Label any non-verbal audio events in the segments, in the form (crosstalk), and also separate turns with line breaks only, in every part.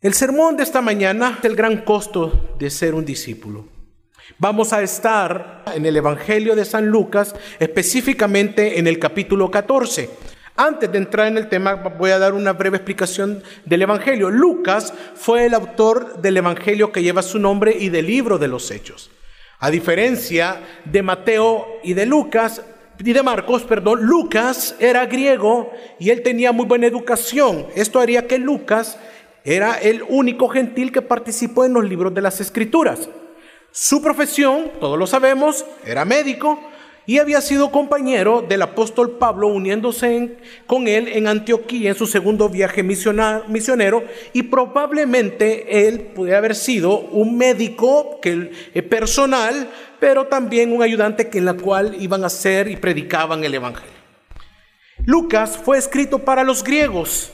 El sermón de esta mañana es el gran costo de ser un discípulo. Vamos a estar en el Evangelio de San Lucas, específicamente en el capítulo 14. Antes de entrar en el tema, voy a dar una breve explicación del Evangelio. Lucas fue el autor del Evangelio que lleva su nombre y del libro de los Hechos. A diferencia de Mateo y de Lucas, y de Marcos, perdón, Lucas era griego y él tenía muy buena educación. Esto haría que Lucas era el único gentil que participó en los libros de las escrituras. Su profesión, todos lo sabemos, era médico y había sido compañero del apóstol Pablo uniéndose con él en Antioquía en su segundo viaje misionero y probablemente él puede haber sido un médico que, eh, personal, pero también un ayudante que en la cual iban a ser y predicaban el evangelio. Lucas fue escrito para los griegos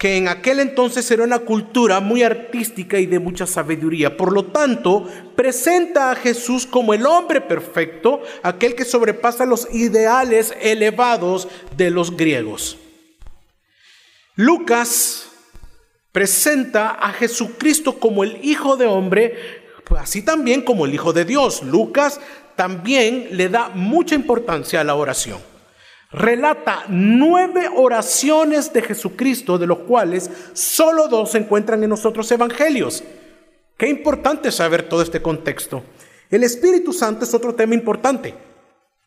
que en aquel entonces era una cultura muy artística y de mucha sabiduría. Por lo tanto, presenta a Jesús como el hombre perfecto, aquel que sobrepasa los ideales elevados de los griegos. Lucas presenta a Jesucristo como el Hijo de hombre, así también como el Hijo de Dios. Lucas también le da mucha importancia a la oración relata nueve oraciones de Jesucristo, de los cuales solo dos se encuentran en nosotros evangelios. Qué importante saber todo este contexto. El Espíritu Santo es otro tema importante.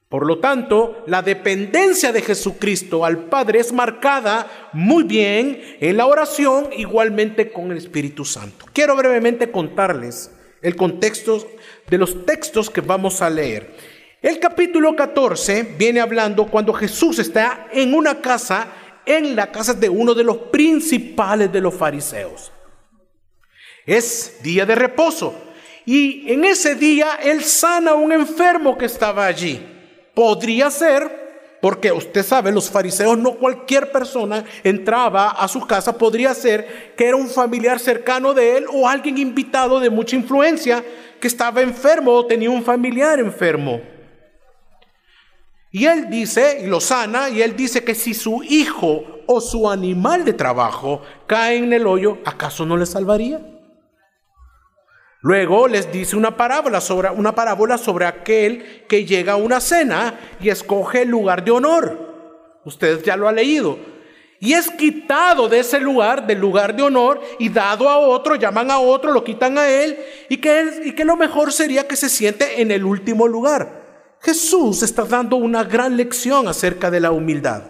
Por lo tanto, la dependencia de Jesucristo al Padre es marcada muy bien en la oración, igualmente con el Espíritu Santo. Quiero brevemente contarles el contexto de los textos que vamos a leer. El capítulo 14 viene hablando cuando Jesús está en una casa, en la casa de uno de los principales de los fariseos. Es día de reposo y en ese día él sana a un enfermo que estaba allí. Podría ser, porque usted sabe, los fariseos no cualquier persona entraba a su casa, podría ser que era un familiar cercano de él o alguien invitado de mucha influencia que estaba enfermo o tenía un familiar enfermo. Y él dice, y lo sana, y él dice que si su hijo o su animal de trabajo cae en el hoyo, ¿acaso no le salvaría? Luego les dice una parábola sobre una parábola sobre aquel que llega a una cena y escoge el lugar de honor. Ustedes ya lo han leído. Y es quitado de ese lugar, del lugar de honor, y dado a otro, llaman a otro, lo quitan a él, y que, y que lo mejor sería que se siente en el último lugar. Jesús está dando una gran lección acerca de la humildad.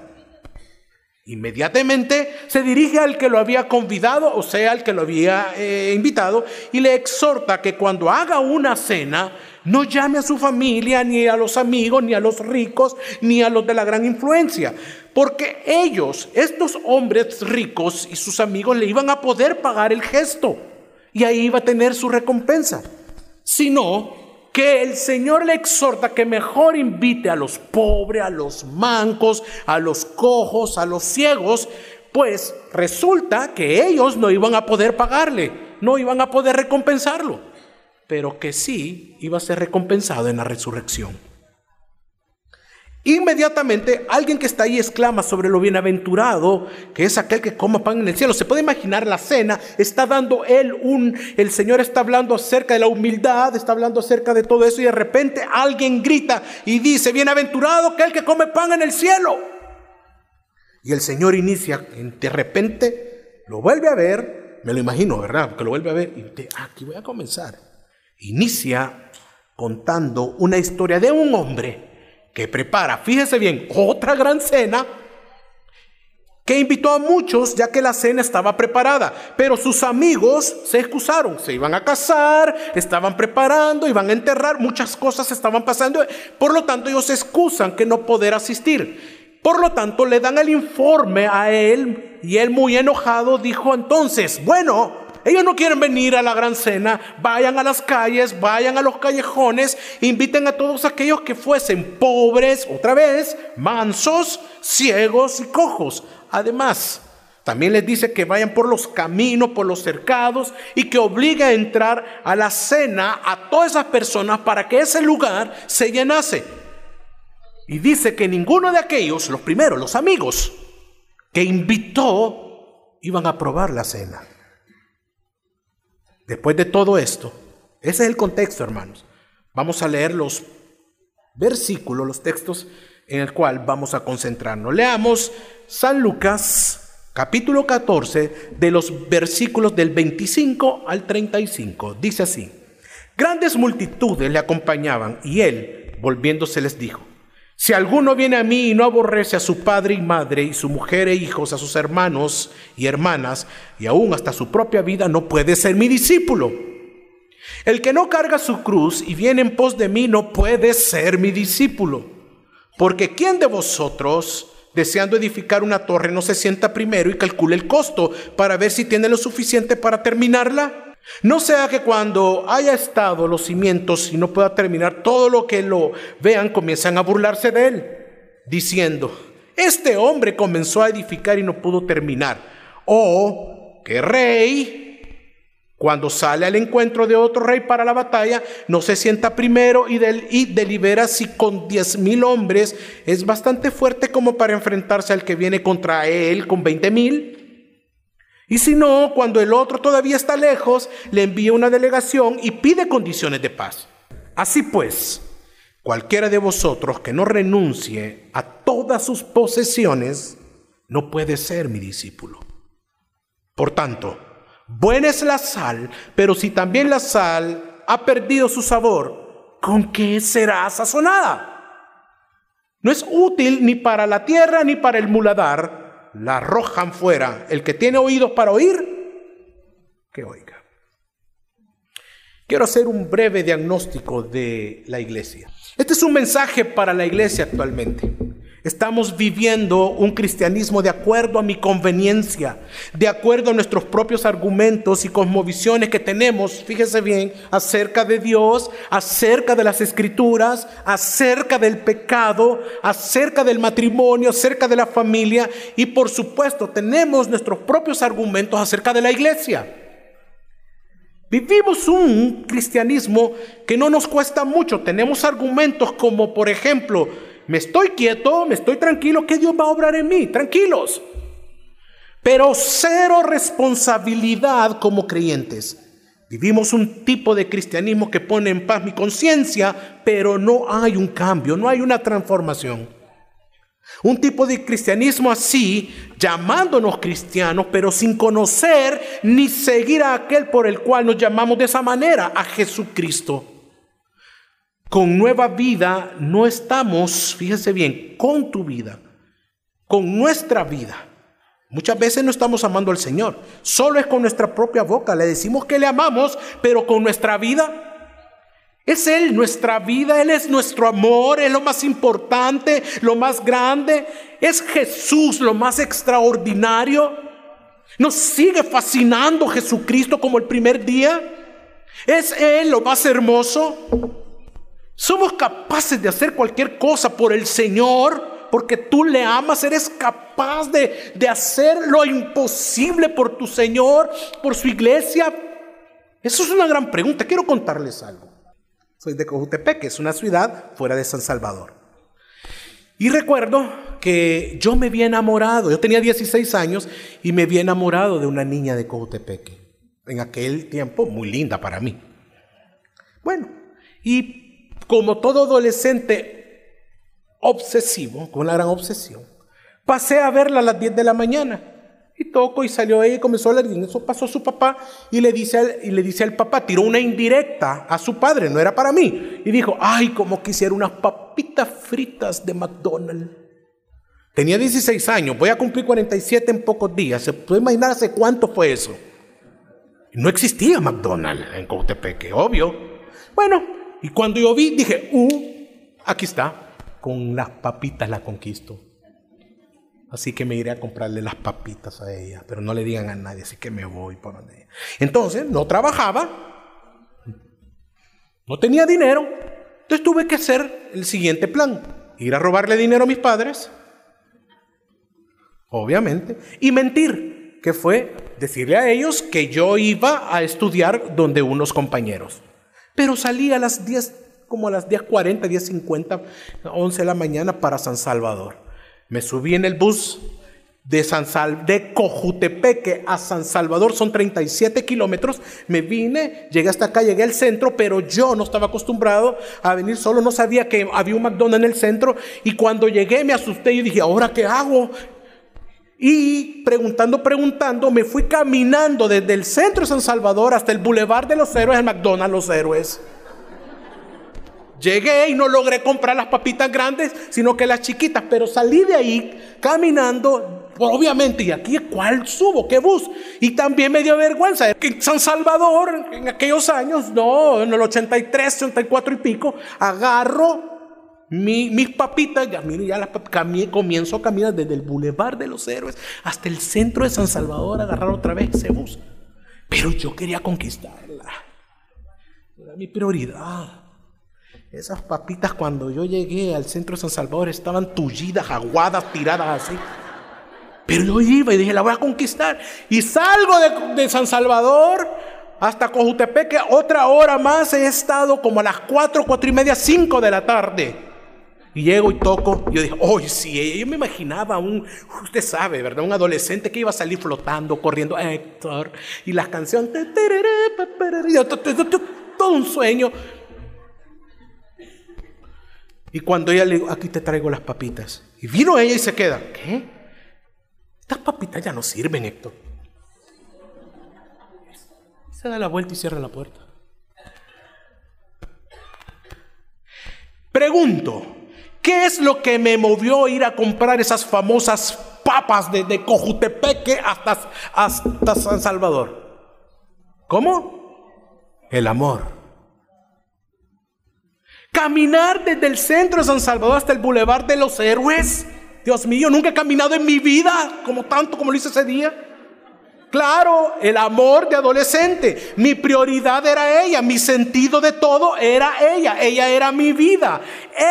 Inmediatamente se dirige al que lo había convidado, o sea, al que lo había eh, invitado, y le exhorta que cuando haga una cena, no llame a su familia, ni a los amigos, ni a los ricos, ni a los de la gran influencia. Porque ellos, estos hombres ricos y sus amigos, le iban a poder pagar el gesto. Y ahí iba a tener su recompensa. Si no, que el Señor le exhorta que mejor invite a los pobres, a los mancos, a los cojos, a los ciegos, pues resulta que ellos no iban a poder pagarle, no iban a poder recompensarlo, pero que sí iba a ser recompensado en la resurrección. Inmediatamente alguien que está ahí exclama sobre lo bienaventurado, que es aquel que coma pan en el cielo. Se puede imaginar la cena, está dando él un, el Señor está hablando acerca de la humildad, está hablando acerca de todo eso y de repente alguien grita y dice, bienaventurado aquel que come pan en el cielo. Y el Señor inicia, de repente lo vuelve a ver, me lo imagino, ¿verdad? Que lo vuelve a ver y dice, aquí voy a comenzar. Inicia contando una historia de un hombre que prepara, fíjese bien, otra gran cena que invitó a muchos ya que la cena estaba preparada, pero sus amigos se excusaron, se iban a casar, estaban preparando, iban a enterrar, muchas cosas estaban pasando, por lo tanto ellos se excusan que no poder asistir. Por lo tanto le dan el informe a él y él muy enojado dijo entonces, bueno, ellos no quieren venir a la gran cena. Vayan a las calles, vayan a los callejones, inviten a todos aquellos que fuesen pobres, otra vez, mansos, ciegos y cojos. Además, también les dice que vayan por los caminos, por los cercados y que obligue a entrar a la cena a todas esas personas para que ese lugar se llenase. Y dice que ninguno de aquellos, los primeros, los amigos, que invitó, iban a probar la cena. Después de todo esto, ese es el contexto, hermanos. Vamos a leer los versículos, los textos en el cual vamos a concentrarnos. Leamos San Lucas capítulo 14 de los versículos del 25 al 35. Dice así, grandes multitudes le acompañaban y él, volviéndose, les dijo, si alguno viene a mí y no aborrece a su padre y madre y su mujer e hijos, a sus hermanos y hermanas y aún hasta su propia vida, no puede ser mi discípulo. El que no carga su cruz y viene en pos de mí no puede ser mi discípulo. Porque ¿quién de vosotros, deseando edificar una torre, no se sienta primero y calcule el costo para ver si tiene lo suficiente para terminarla? No sea que cuando haya estado los cimientos y no pueda terminar, todo lo que lo vean comienzan a burlarse de él, diciendo, este hombre comenzó a edificar y no pudo terminar. O que rey cuando sale al encuentro de otro rey para la batalla, no se sienta primero y, delibera si con diez mil hombres es bastante fuerte como para enfrentarse al que viene contra él con veinte mil. Y si no, cuando el otro todavía está lejos, le envía una delegación y pide condiciones de paz. Así pues, cualquiera de vosotros que no renuncie a todas sus posesiones, no puede ser mi discípulo. Por tanto, Buena es la sal, pero si también la sal ha perdido su sabor, ¿con qué será sazonada? No es útil ni para la tierra ni para el muladar. La arrojan fuera. El que tiene oídos para oír, que oiga. Quiero hacer un breve diagnóstico de la iglesia. Este es un mensaje para la iglesia actualmente. Estamos viviendo un cristianismo de acuerdo a mi conveniencia, de acuerdo a nuestros propios argumentos y cosmovisiones que tenemos, fíjese bien, acerca de Dios, acerca de las escrituras, acerca del pecado, acerca del matrimonio, acerca de la familia y por supuesto tenemos nuestros propios argumentos acerca de la iglesia. Vivimos un cristianismo que no nos cuesta mucho. Tenemos argumentos como, por ejemplo, me estoy quieto, me estoy tranquilo, que Dios va a obrar en mí, tranquilos. Pero cero responsabilidad como creyentes. Vivimos un tipo de cristianismo que pone en paz mi conciencia, pero no hay un cambio, no hay una transformación. Un tipo de cristianismo así, llamándonos cristianos, pero sin conocer ni seguir a aquel por el cual nos llamamos de esa manera, a Jesucristo. Con nueva vida no estamos, fíjense bien, con tu vida, con nuestra vida. Muchas veces no estamos amando al Señor, solo es con nuestra propia boca. Le decimos que le amamos, pero con nuestra vida. Es Él nuestra vida, Él es nuestro amor, es lo más importante, lo más grande. Es Jesús lo más extraordinario. Nos sigue fascinando Jesucristo como el primer día. Es Él lo más hermoso. Somos capaces de hacer cualquier cosa por el Señor porque tú le amas, eres capaz de, de, hacer lo imposible por tu Señor, por su iglesia. Eso es una gran pregunta. Quiero contarles algo. Soy de Cojutepec, que es una ciudad fuera de San Salvador. Y recuerdo que yo me había enamorado, yo tenía 16 años y me había enamorado de una niña de Cojutepeque. En aquel tiempo muy linda para mí. Bueno, y como todo adolescente obsesivo, con una gran obsesión, pasé a verla a las 10 de la mañana. Y toco y salió ella y comenzó a hablar. Y eso pasó su papá y le, dice al, y le dice al papá, tiró una indirecta a su padre, no era para mí. Y dijo, ay, como quisiera unas papitas fritas de McDonald's. Tenía 16 años, voy a cumplir 47 en pocos días. ¿Se puede imaginar hace cuánto fue eso? No existía McDonald's en Cotepeque, obvio. Bueno, y cuando yo vi, dije, uh, aquí está, con las papitas la conquisto. Así que me iré a comprarle las papitas a ella, pero no le digan a nadie, así que me voy por donde Entonces, no trabajaba, no tenía dinero, entonces tuve que hacer el siguiente plan, ir a robarle dinero a mis padres, obviamente, y mentir, que fue decirle a ellos que yo iba a estudiar donde unos compañeros. Pero salí a las 10, como a las 10.40, 10.50, 11 de la mañana para San Salvador. Me subí en el bus de, San Sal, de Cojutepeque a San Salvador son 37 kilómetros. Me vine, llegué hasta acá, llegué al centro, pero yo no estaba acostumbrado a venir solo, no sabía que había un McDonald's en el centro. Y cuando llegué me asusté y dije, ¿ahora qué hago? Y preguntando, preguntando, me fui caminando desde el centro de San Salvador hasta el Boulevard de los Héroes, el McDonald's Los Héroes. Llegué y no logré comprar las papitas grandes, sino que las chiquitas, pero salí de ahí caminando, obviamente, y aquí cuál subo, qué bus. Y también me dio vergüenza. En San Salvador, en aquellos años, no, en el 83, 84 y pico, agarro mis papitas, ya ya las comienzo a caminar desde el Boulevard de los Héroes hasta el centro de San Salvador, a agarrar otra vez ese bus. Pero yo quería conquistarla. Era mi prioridad. Esas papitas cuando yo llegué al centro de San Salvador estaban tullidas, aguadas, tiradas así. Pero yo iba y dije, la voy a conquistar. Y salgo de, de San Salvador hasta Cojutepeque, otra hora más he estado como a las 4, 4 y media, 5 de la tarde. Y llego y toco. Y yo dije, oh, sí, yo me imaginaba un, usted sabe, ¿verdad? Un adolescente que iba a salir flotando, corriendo, Héctor. Y las canciones, todo un sueño. Y cuando ella le digo, aquí te traigo las papitas. Y vino ella y se queda, ¿qué? Estas papitas ya no sirven, Héctor. Se da la vuelta y cierra la puerta. Pregunto, ¿Qué es lo que me movió a ir a comprar esas famosas papas de, Cojutepeque hasta, hasta San Salvador? ¿Cómo? El amor. Caminar desde el centro de San Salvador hasta el Boulevard de los Héroes. Dios mío, nunca he caminado en mi vida como tanto como lo hice ese día. Claro, el amor de adolescente. Mi prioridad era ella, mi sentido de todo era ella, ella era mi vida.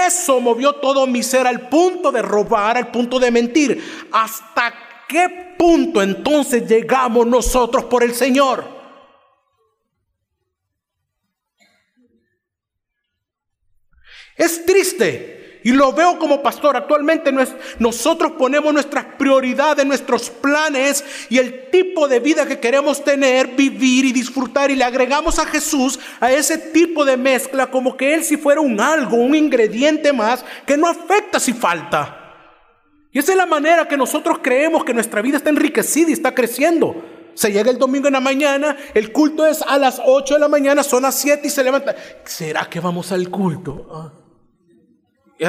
Eso movió todo mi ser al punto de robar, al punto de mentir. ¿Hasta qué punto entonces llegamos nosotros por el Señor? Es triste y lo veo como pastor. Actualmente nosotros ponemos nuestras prioridades, nuestros planes y el tipo de vida que queremos tener, vivir y disfrutar. Y le agregamos a Jesús a ese tipo de mezcla como que Él si fuera un algo, un ingrediente más que no afecta si falta. Y esa es la manera que nosotros creemos que nuestra vida está enriquecida y está creciendo. Se llega el domingo en la mañana, el culto es a las 8 de la mañana, son las 7 y se levanta. ¿Será que vamos al culto? Ah.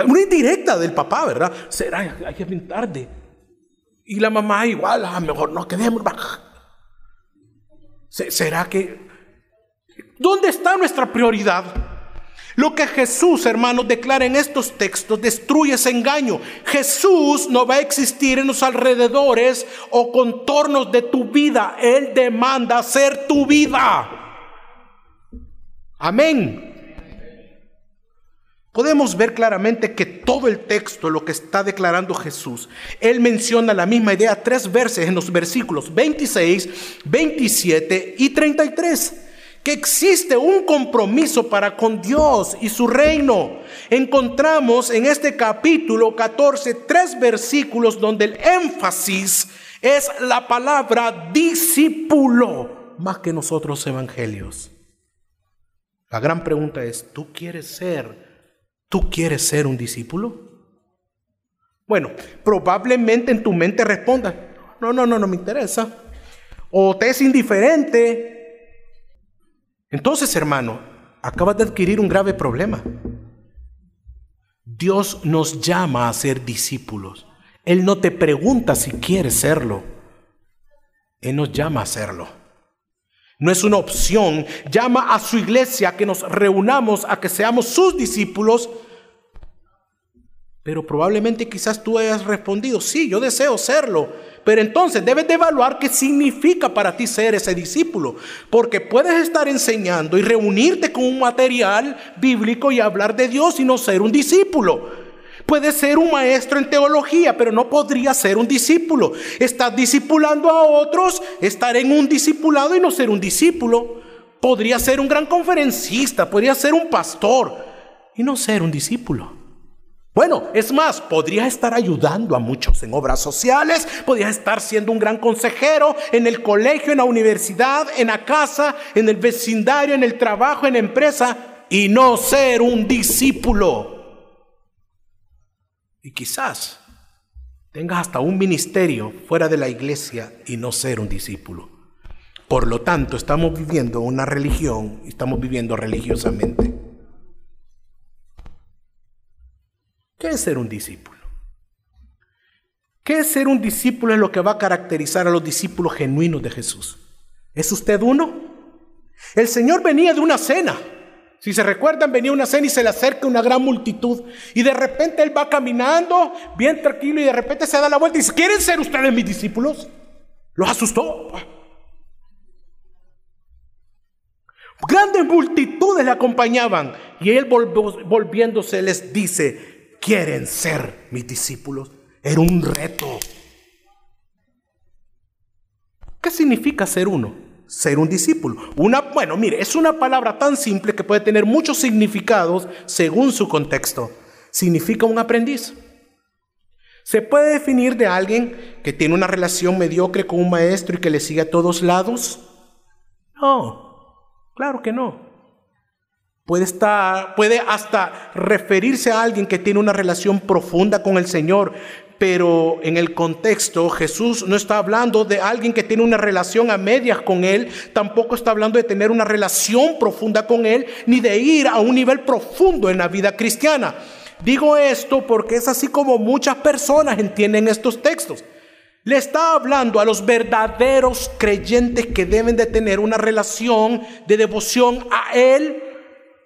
Una indirecta del papá, ¿verdad? Será, hay que bien tarde. Y la mamá igual, a ah, mejor no quedemos. ¿Será que... ¿Dónde está nuestra prioridad? Lo que Jesús, hermanos, declara en estos textos destruye ese engaño. Jesús no va a existir en los alrededores o contornos de tu vida. Él demanda ser tu vida. Amén podemos ver claramente que todo el texto, lo que está declarando Jesús, él menciona la misma idea tres veces en los versículos 26, 27 y 33 que existe un compromiso para con Dios y su reino. Encontramos en este capítulo 14 tres versículos donde el énfasis es la palabra discípulo más que nosotros evangelios. La gran pregunta es, ¿tú quieres ser ¿Tú quieres ser un discípulo? Bueno, probablemente en tu mente responda, no, no, no, no me interesa. O te es indiferente. Entonces, hermano, acabas de adquirir un grave problema. Dios nos llama a ser discípulos. Él no te pregunta si quieres serlo. Él nos llama a serlo. No es una opción. Llama a su iglesia a que nos reunamos, a que seamos sus discípulos. Pero probablemente quizás tú hayas respondido, sí, yo deseo serlo. Pero entonces debes de evaluar qué significa para ti ser ese discípulo. Porque puedes estar enseñando y reunirte con un material bíblico y hablar de Dios y no ser un discípulo. Puede ser un maestro en teología, pero no podría ser un discípulo. Estás discipulando a otros, estar en un discipulado y no ser un discípulo. Podría ser un gran conferencista, podría ser un pastor y no ser un discípulo. Bueno, es más, podrías estar ayudando a muchos en obras sociales, podrías estar siendo un gran consejero en el colegio, en la universidad, en la casa, en el vecindario, en el trabajo, en la empresa, y no ser un discípulo. Y quizás tengas hasta un ministerio fuera de la iglesia y no ser un discípulo. Por lo tanto, estamos viviendo una religión, estamos viviendo religiosamente. ¿Qué es ser un discípulo? ¿Qué es ser un discípulo? Es lo que va a caracterizar a los discípulos genuinos de Jesús. ¿Es usted uno? El Señor venía de una cena. Si se recuerdan, venía una cena y se le acerca una gran multitud. Y de repente Él va caminando bien tranquilo y de repente se da la vuelta y dice, ¿quieren ser ustedes mis discípulos? Los asustó. Grandes multitudes le acompañaban y Él volviéndose les dice, quieren ser mis discípulos. Era un reto. ¿Qué significa ser uno? Ser un discípulo. Una, bueno, mire, es una palabra tan simple que puede tener muchos significados según su contexto. Significa un aprendiz. ¿Se puede definir de alguien que tiene una relación mediocre con un maestro y que le sigue a todos lados? No, claro que no. Puede, estar, puede hasta referirse a alguien que tiene una relación profunda con el Señor, pero en el contexto Jesús no está hablando de alguien que tiene una relación a medias con Él, tampoco está hablando de tener una relación profunda con Él, ni de ir a un nivel profundo en la vida cristiana. Digo esto porque es así como muchas personas entienden estos textos. Le está hablando a los verdaderos creyentes que deben de tener una relación de devoción a Él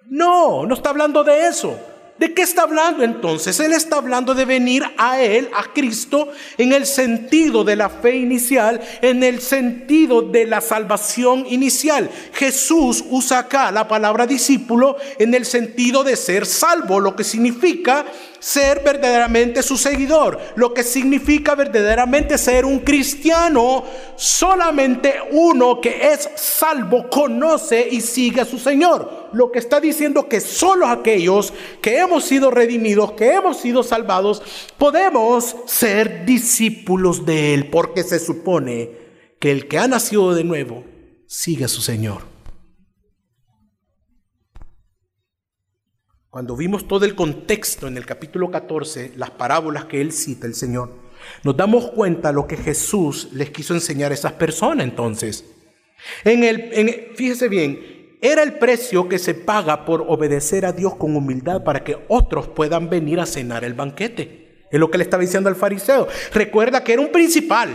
no, no está hablando de eso. ¿De qué está hablando entonces? Él está hablando de venir a Él, a Cristo, en el sentido de la fe inicial, en el sentido de la salvación inicial. Jesús usa acá la palabra discípulo en el sentido de ser salvo, lo que significa ser verdaderamente su seguidor, lo que significa verdaderamente ser un cristiano. Solamente uno que es salvo conoce y sigue a su Señor. Lo que está diciendo que solo aquellos que hemos sido redimidos, que hemos sido salvados, podemos ser discípulos de Él, porque se supone que el que ha nacido de nuevo sigue a su Señor. Cuando vimos todo el contexto en el capítulo 14, las parábolas que él cita, el Señor, nos damos cuenta lo que Jesús les quiso enseñar a esas personas entonces. En el, fíjese bien, era el precio que se paga por obedecer a Dios con humildad para que otros puedan venir a cenar el banquete. Es lo que le estaba diciendo al fariseo. Recuerda que era un principal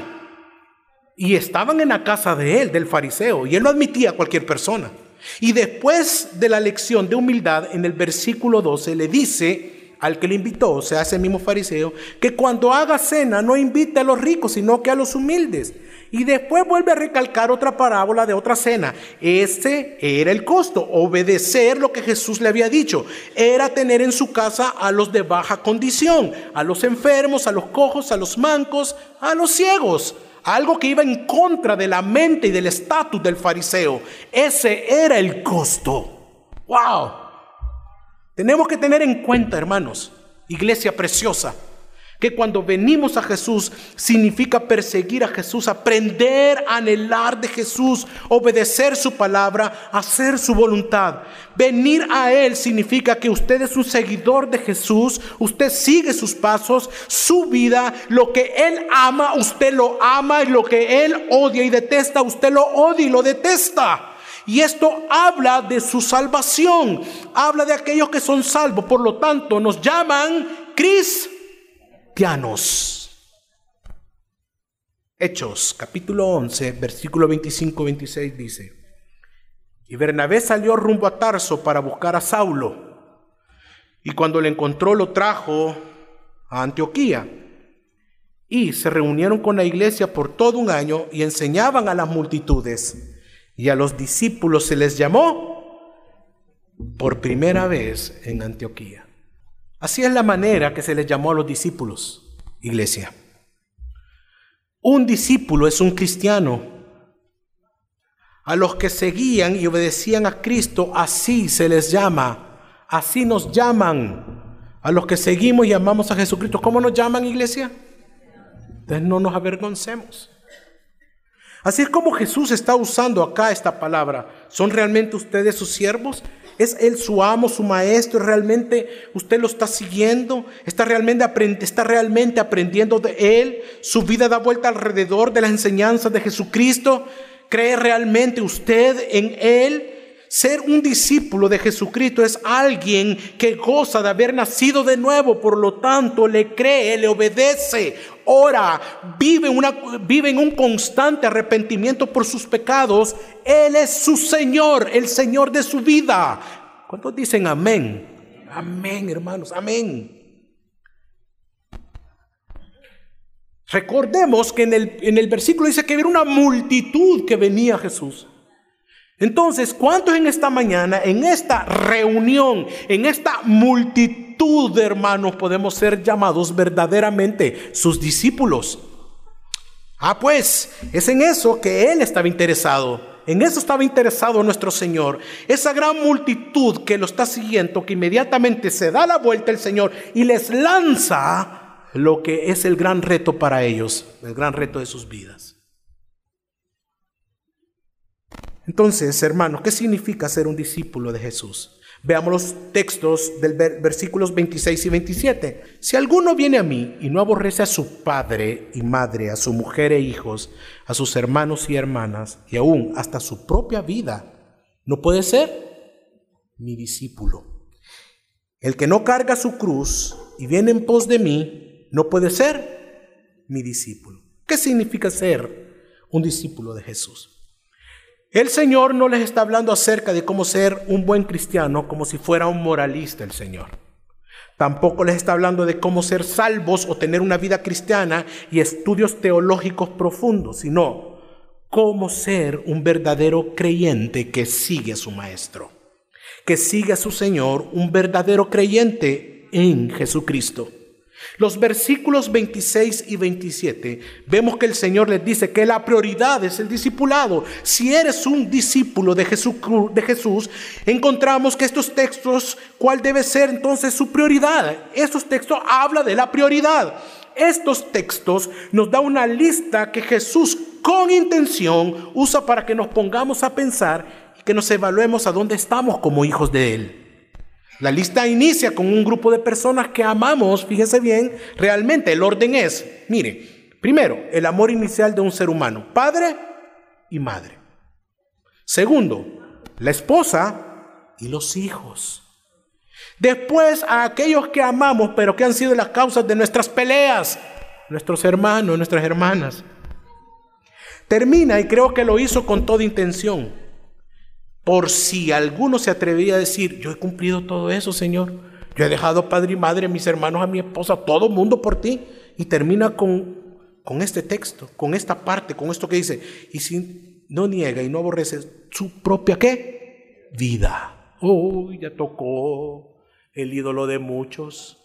y estaban en la casa de él, del fariseo, y él no admitía a cualquier persona. Y después de la lección de humildad, en el versículo 12 le dice al que le invitó, o sea, ese mismo fariseo, que cuando haga cena no invite a los ricos, sino que a los humildes. Y después vuelve a recalcar otra parábola de otra cena. Ese era el costo, obedecer lo que Jesús le había dicho. Era tener en su casa a los de baja condición, a los enfermos, a los cojos, a los mancos, a los ciegos algo que iba en contra de la mente y del estatus del fariseo. Ese era el costo. ¡Wow! Tenemos que tener en cuenta, hermanos, iglesia preciosa, que cuando venimos a Jesús significa perseguir a Jesús, aprender a anhelar de Jesús, obedecer su palabra, hacer su voluntad. Venir a Él significa que usted es un seguidor de Jesús, usted sigue sus pasos, su vida, lo que Él ama, usted lo ama y lo que Él odia y detesta, usted lo odia y lo detesta. Y esto habla de su salvación, habla de aquellos que son salvos, por lo tanto nos llaman Cristo Hechos capítulo 11, versículo 25-26 dice, y Bernabé salió rumbo a Tarso para buscar a Saulo, y cuando le encontró lo trajo a Antioquía, y se reunieron con la iglesia por todo un año y enseñaban a las multitudes, y a los discípulos se les llamó por primera vez en Antioquía. Así es la manera que se les llamó a los discípulos, iglesia. Un discípulo es un cristiano. A los que seguían y obedecían a Cristo, así se les llama, así nos llaman A los que seguimos y amamos a Jesucristo, ¿cómo nos llaman iglesia? Entonces no nos avergoncemos. Así es como Jesús está usando acá esta palabra. ¿Son realmente ustedes sus siervos? ¿Es Él su amo, su maestro? ¿Realmente usted lo está siguiendo? ¿Está realmente, ¿Está realmente aprendiendo de Él? ¿Su vida da vuelta alrededor de las enseñanzas de Jesucristo? ¿Cree realmente usted en Él? Ser un discípulo de Jesucristo es alguien que goza de haber nacido de nuevo, por lo tanto le cree, le obedece, ora, vive, en un constante arrepentimiento por sus pecados. Él es su Señor, el Señor de su vida. ¿Cuántos dicen amén? Amén, hermanos, amén. Recordemos que en el, en el versículo dice que había una multitud que venía a Jesús. Entonces, ¿cuántos en esta mañana, en esta reunión, en esta multitud de hermanos podemos ser llamados verdaderamente sus discípulos? Ah, pues, es en eso que Él estaba interesado. En eso estaba interesado nuestro Señor. Esa gran multitud que lo está siguiendo, que inmediatamente se da la vuelta el Señor y les lanza lo que es el gran reto para ellos, el gran reto de sus vidas. Entonces, hermanos, ¿qué significa ser un discípulo de Jesús? Veamos los textos del versículos 26 y 27. Si alguno viene a mí y no aborrece a su padre y madre, a su mujer e hijos, a sus hermanos y hermanas, y aún hasta su propia vida, no puede ser mi discípulo. El que no carga su cruz y viene en pos de mí, no puede ser mi discípulo. ¿Qué significa ser un discípulo de Jesús? El Señor no les está hablando acerca de cómo ser un buen cristiano como si fuera un moralista el Señor. Tampoco les está hablando de cómo ser salvos o tener una vida cristiana y estudios teológicos profundos, sino cómo ser un verdadero creyente que sigue a su Maestro, que sigue a su Señor, un verdadero creyente en Jesucristo. Los versículos 26 y 27 vemos que el Señor les dice que la prioridad es el discipulado. Si eres un discípulo de Jesús, de Jesús, encontramos que estos textos, ¿cuál debe ser entonces su prioridad? Estos textos hablan de la prioridad. Estos textos nos da una lista que Jesús con intención usa para que nos pongamos a pensar y que nos evaluemos a dónde estamos como hijos de Él. La lista inicia con un grupo de personas que amamos, fíjese bien, realmente el orden es, mire, primero, el amor inicial de un ser humano, padre y madre. Segundo, la esposa y los hijos. Después a aquellos que amamos, pero que han sido las causas de nuestras peleas, nuestros hermanos, nuestras hermanas. Termina, y creo que lo hizo con toda intención, por si alguno se atrevía a decir, yo he cumplido todo eso, Señor. Yo he dejado padre y madre, a mis hermanos, a mi esposa, a todo mundo por ti. Y termina con, con este texto, con esta parte, con esto que dice, y si no niega y no aborrece su propia qué? Vida. Uy, ya tocó el ídolo de muchos.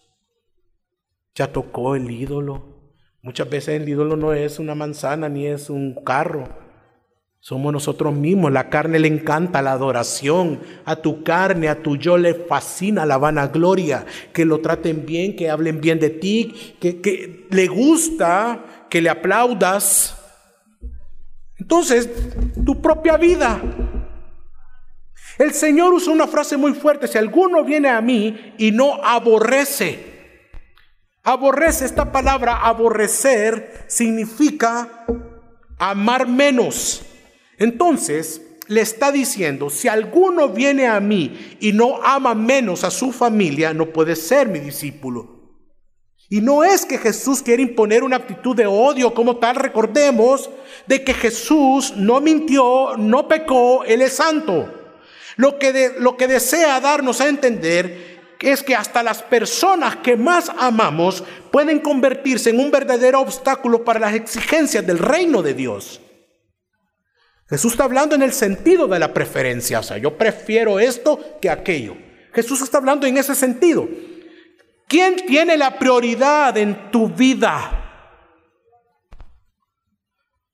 Ya tocó el ídolo. Muchas veces el ídolo no es una manzana ni es un carro. Somos nosotros mismos. La carne le encanta la adoración. A tu carne, a tu yo le fascina la vanagloria. Que lo traten bien, que hablen bien de ti, que, que le gusta que le aplaudas. Entonces, tu propia vida. El Señor usa una frase muy fuerte. Si alguno viene a mí y no aborrece. Aborrece, esta palabra aborrecer significa amar menos. Entonces, le está diciendo, si alguno viene a mí y no ama menos a su familia, no puede ser mi discípulo. Y no es que Jesús quiere imponer una actitud de odio como tal, recordemos de que Jesús no mintió, no pecó, Él es santo. Lo que, lo que desea darnos a entender es que hasta las personas que más amamos pueden convertirse en un verdadero obstáculo para las exigencias del reino de Dios. Jesús está hablando en el sentido de la preferencia, o sea, yo prefiero esto que aquello. Jesús está hablando en ese sentido. ¿Quién tiene la prioridad en tu vida?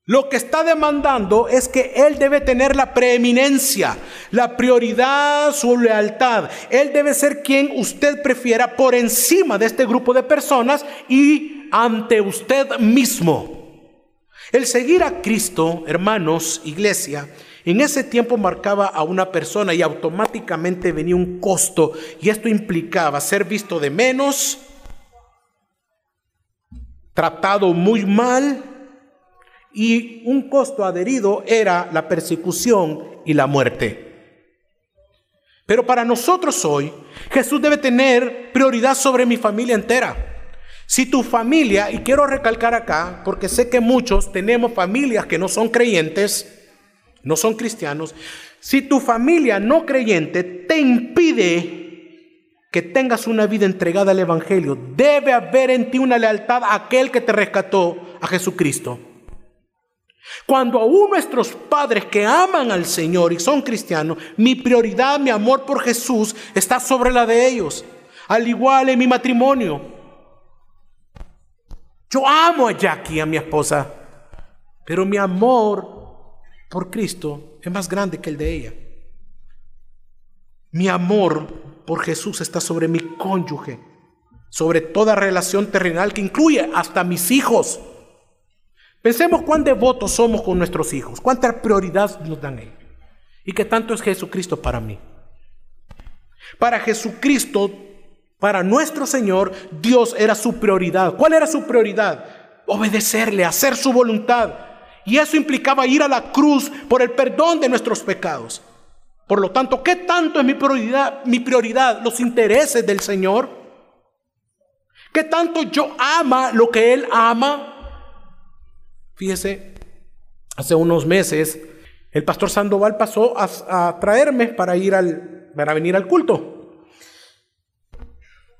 Lo que está demandando es que Él debe tener la preeminencia, la prioridad, su lealtad. Él debe ser quien usted prefiera por encima de este grupo de personas y ante usted mismo. El seguir a Cristo, hermanos, iglesia, en ese tiempo marcaba a una persona y automáticamente venía un costo y esto implicaba ser visto de menos, tratado muy mal y un costo adherido era la persecución y la muerte. Pero para nosotros hoy, Jesús debe tener prioridad sobre mi familia entera. Si tu familia, y quiero recalcar acá, porque sé que muchos tenemos familias que no son creyentes, no son cristianos, si tu familia no creyente te impide que tengas una vida entregada al Evangelio, debe haber en ti una lealtad a aquel que te rescató, a Jesucristo. Cuando aún nuestros padres que aman al Señor y son cristianos, mi prioridad, mi amor por Jesús está sobre la de ellos. Al igual en mi matrimonio. Yo amo a Jackie, a mi esposa, pero mi amor por Cristo es más grande que el de ella. Mi amor por Jesús está sobre mi cónyuge, sobre toda relación terrenal que incluye hasta mis hijos. Pensemos cuán devotos somos con nuestros hijos, cuánta prioridad nos dan ellos y qué tanto es Jesucristo para mí. Para Jesucristo, para nuestro Señor, Dios era su prioridad. ¿Cuál era su prioridad? Obedecerle, hacer su voluntad. Y eso implicaba ir a la cruz por el perdón de nuestros pecados. Por lo tanto, ¿qué tanto es mi prioridad? Mi prioridad, los intereses del Señor. ¿Qué tanto yo ama lo que Él ama? Fíjese, hace unos meses el pastor Sandoval pasó a, traerme para ir al, para venir al culto.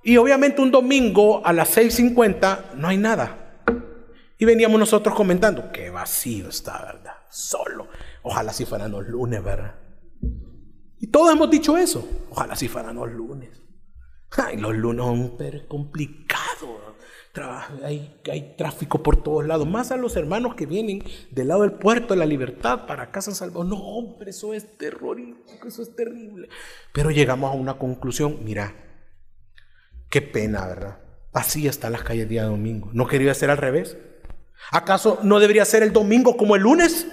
Y obviamente un domingo a las 6.50 no hay nada. Y veníamos nosotros comentando, qué vacío está, ¿verdad? Solo. Ojalá si fueran los lunes, ¿verdad? Y todos hemos dicho eso. Ojalá si fueran los lunes. Ay, los lunes son complicados. Hay, hay tráfico por todos lados. Más a los hermanos que vienen del lado del puerto de la libertad para Casa Salvador. No, hombre, eso es terrorífico, eso es terrible. Pero llegamos a una conclusión. Mira, qué pena, ¿verdad? Así están las calles día domingo. ¿No quería ser al revés? ¿Acaso no debería ser el domingo como el lunes?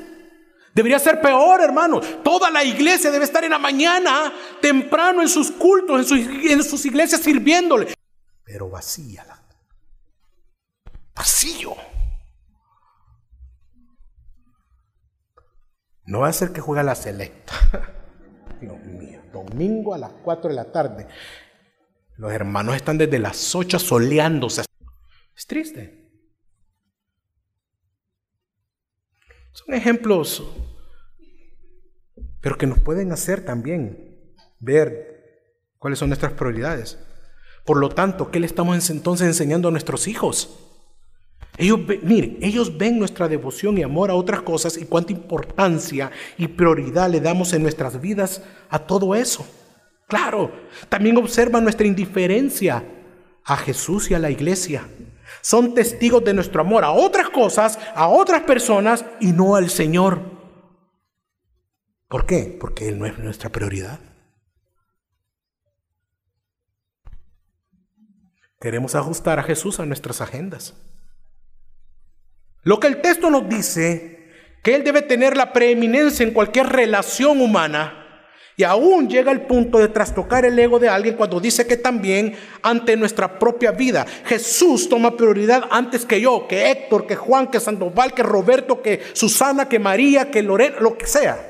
Debería ser peor, hermano. Toda la iglesia debe estar en la mañana, temprano en sus cultos, en sus, en sus iglesias sirviéndole. Pero vacía. Vacío. No va a ser que juegue la selecta. (laughs) Dios mío, domingo a las 4 de la tarde. Los hermanos están desde las 8 soleándose. Es triste. Son ejemplos, pero que nos pueden hacer también ver cuáles son nuestras prioridades. Por lo tanto, ¿qué le estamos entonces enseñando a nuestros hijos? Ellos, ellos ven nuestra devoción y amor a otras cosas y cuánta importancia y prioridad le damos en nuestras vidas a todo eso. Claro, también observan nuestra indiferencia a Jesús y a la iglesia son testigos de nuestro amor a otras cosas, a otras personas y no al Señor. ¿Por qué? Porque Él no es nuestra prioridad. Queremos ajustar a Jesús a nuestras agendas. Lo que el texto nos dice, que Él debe tener la preeminencia en cualquier relación humana, y aún llega el punto de trastocar el ego de alguien cuando dice que también ante nuestra propia vida Jesús toma prioridad antes que yo, que Héctor, que Juan, que Sandoval, que Roberto, que Susana, que María, que Lorena, lo que sea.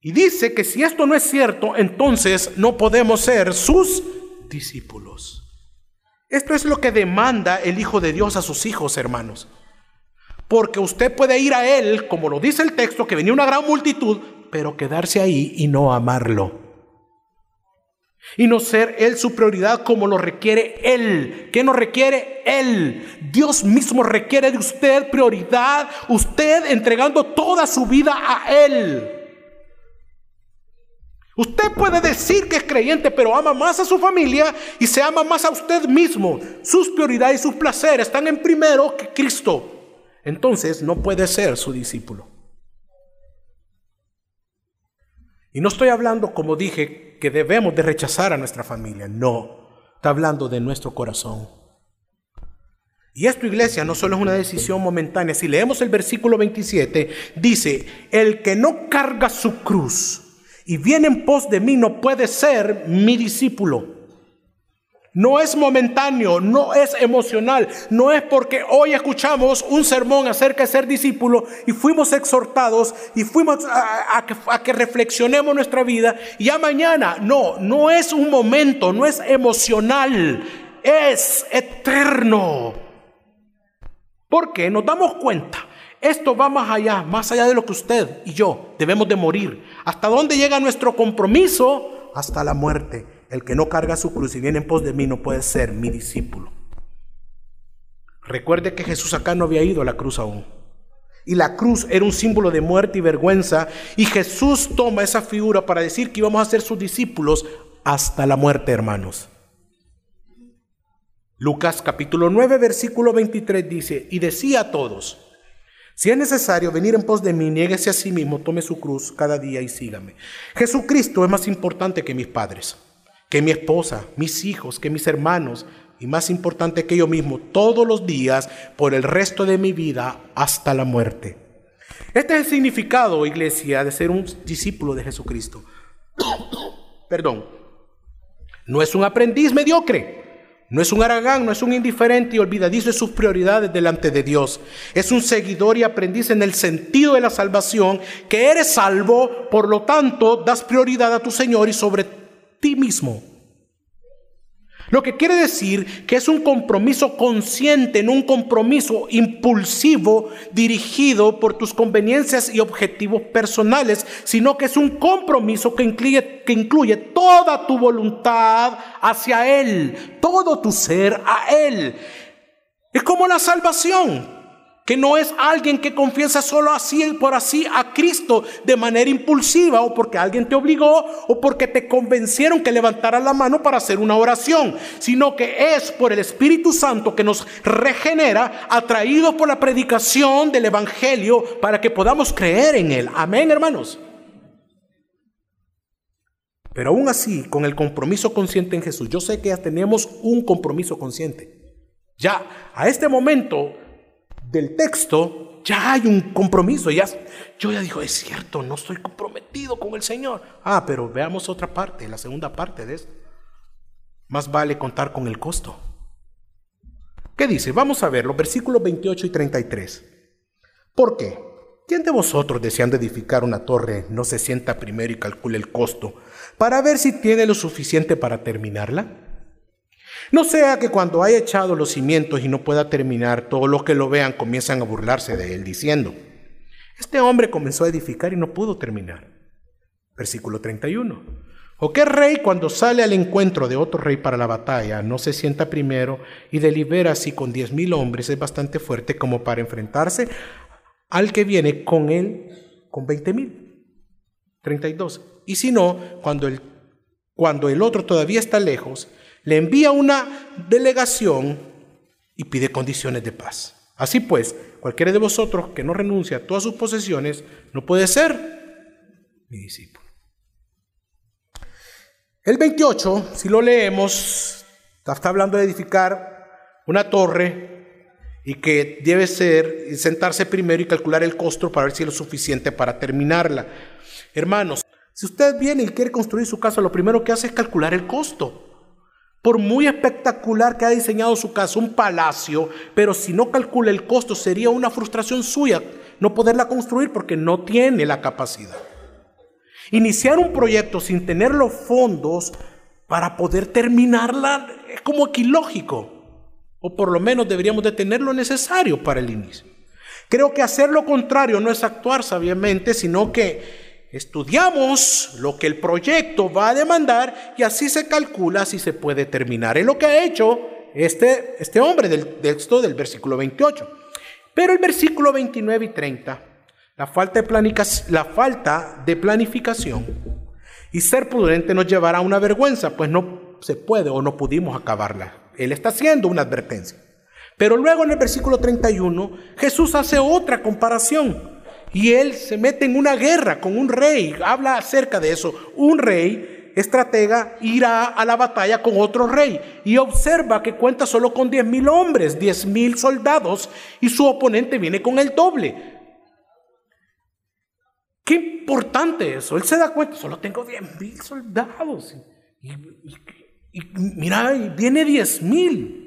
Y dice que si esto no es cierto, entonces no podemos ser sus discípulos. Esto es lo que demanda el Hijo de Dios a sus hijos, hermanos. Porque usted puede ir a Él, como lo dice el texto, que venía una gran multitud, pero quedarse ahí y no amarlo. Y no ser Él su prioridad como lo requiere Él. ¿Qué nos requiere Él? Dios mismo requiere de usted prioridad, usted entregando toda su vida a Él. Usted puede decir que es creyente, pero ama más a su familia y se ama más a usted mismo. Sus prioridades y sus placeres están en primero que Cristo. Entonces no puede ser su discípulo. Y no estoy hablando, como dije, que debemos de rechazar a nuestra familia, no, está hablando de nuestro corazón. Y esto, iglesia, no solo es una decisión momentánea. Si leemos el versículo 27, dice, el que no carga su cruz y viene en pos de mí no puede ser mi discípulo. No es momentáneo, no es emocional, no es porque hoy escuchamos un sermón acerca de ser discípulo y fuimos exhortados y fuimos a, que, reflexionemos nuestra vida y ya mañana. No, no es un momento, no es emocional, es eterno. Porque nos damos cuenta, esto va más allá, más allá de lo que usted y yo debemos de morir. ¿Hasta dónde llega nuestro compromiso? Hasta la muerte. El que no carga su cruz y viene en pos de mí no puede ser mi discípulo. Recuerde que Jesús acá no había ido a la cruz aún. Y la cruz era un símbolo de muerte y vergüenza. Y Jesús toma esa figura para decir que íbamos a ser sus discípulos hasta la muerte, hermanos. Lucas capítulo 9, versículo 23 dice, y decía a todos, si es necesario venir en pos de mí, niéguese a sí mismo, tome su cruz cada día y sígame. Jesucristo es más importante que mis padres, que mi esposa, mis hijos, que mis hermanos, y más importante que yo mismo, todos los días, por el resto de mi vida, hasta la muerte. Este es el significado, iglesia, de ser un discípulo de Jesucristo. (coughs) Perdón. No es un aprendiz mediocre. No es un aragán, no es un indiferente y olvidadizo de sus prioridades delante de Dios. Es un seguidor y aprendiz en el sentido de la salvación, que eres salvo, por lo tanto das prioridad a tu Señor y sobre ti mismo. Lo que quiere decir que es un compromiso consciente, no un compromiso impulsivo dirigido por tus conveniencias y objetivos personales, sino que es un compromiso que incluye, que incluye toda tu voluntad hacia Él, todo tu ser a Él. Es como la salvación que no es alguien que confiesa solo así por así a Cristo de manera impulsiva o porque alguien te obligó o porque te convencieron que levantaras la mano para hacer una oración, sino que es por el Espíritu Santo que nos regenera, atraídos por la predicación del Evangelio para que podamos creer en Él. Amén, hermanos. Pero aún así, con el compromiso consciente en Jesús, yo sé que ya tenemos un compromiso consciente. Ya, a este momento, del texto, ya hay un compromiso. Ya, yo ya digo, es cierto, no estoy comprometido con el Señor. Ah, pero veamos otra parte, la segunda parte de esto. Más vale contar con el costo. ¿Qué dice? Vamos a ver los versículos 28 y 33. ¿Por qué? ¿Quién de vosotros deseando edificar una torre no se sienta primero y calcule el costo para ver si tiene lo suficiente para terminarla? No sea que cuando haya echado los cimientos y no pueda terminar, todos los que lo vean comienzan a burlarse de él, diciendo, este hombre comenzó a edificar y no pudo terminar. Versículo 31. ¿O qué rey cuando sale al encuentro de otro rey para la batalla no se sienta primero y delibera si con diez mil hombres es bastante fuerte como para enfrentarse al que viene con él con veinte mil? 32. Y si no, cuando el, cuando el otro todavía está lejos, le envía una delegación y pide condiciones de paz. Así pues, cualquiera de vosotros que no renuncie a todas sus posesiones no puede ser mi discípulo. El 28, si lo leemos, está hablando de edificar una torre y que debe ser sentarse primero y calcular el costo para ver si es lo suficiente para terminarla. Hermanos, si usted viene y quiere construir su casa, lo primero que hace es calcular el costo. Por muy espectacular que ha diseñado su casa, un palacio, pero si no calcula el costo sería una frustración suya no poderla construir porque no tiene la capacidad. Iniciar un proyecto sin tener los fondos para poder terminarla es como equilógico. O por lo menos deberíamos de tener lo necesario para el inicio. Creo que hacer lo contrario no es actuar sabiamente, sino que Estudiamos lo que el proyecto va a demandar y así se calcula si se puede terminar. Es lo que ha hecho este, este hombre del texto del versículo 28. Pero el versículo 29 y 30, la falta de, la falta de planificación y ser prudente nos llevará a una vergüenza, pues no se puede o no pudimos acabarla. Él está haciendo una advertencia. Pero luego en el versículo 31 Jesús hace otra comparación y él se mete en una guerra con un rey, habla acerca de eso, un rey estratega irá a la batalla con otro rey y observa que cuenta solo con 10 mil hombres, 10 mil soldados y su oponente viene con el doble. Qué importante eso. Él se da cuenta, solo tengo 10 mil soldados. Y, mira, viene 10 mil.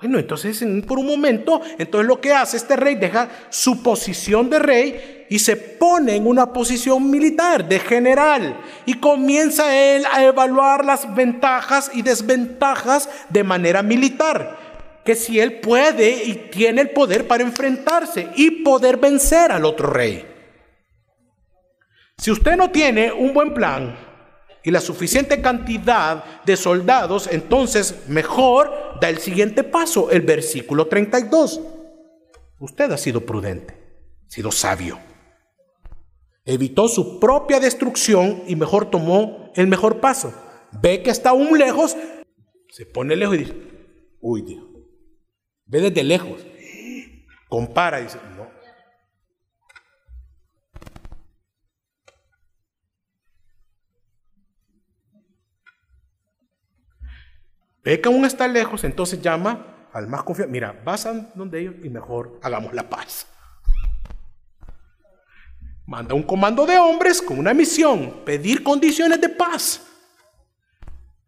Bueno, entonces por un momento, entonces lo que hace este rey deja su posición de rey y se pone en una posición militar de general y comienza él a evaluar las ventajas y desventajas de manera militar, que si él puede y tiene el poder para enfrentarse y poder vencer al otro rey. Si usted no tiene un buen plan y la suficiente cantidad de soldados, entonces mejor da el siguiente paso, el versículo 32. Usted ha sido prudente, ha sido sabio. Evitó su propia destrucción y mejor tomó el mejor paso. Ve que está aún lejos, se pone lejos y dice, uy Dios, ve desde lejos, compara y dice, Ve que aún está lejos, entonces llama al más confiado. Mira, vas a donde ellos y mejor hagamos la paz. Manda un comando de hombres con una misión, pedir condiciones de paz.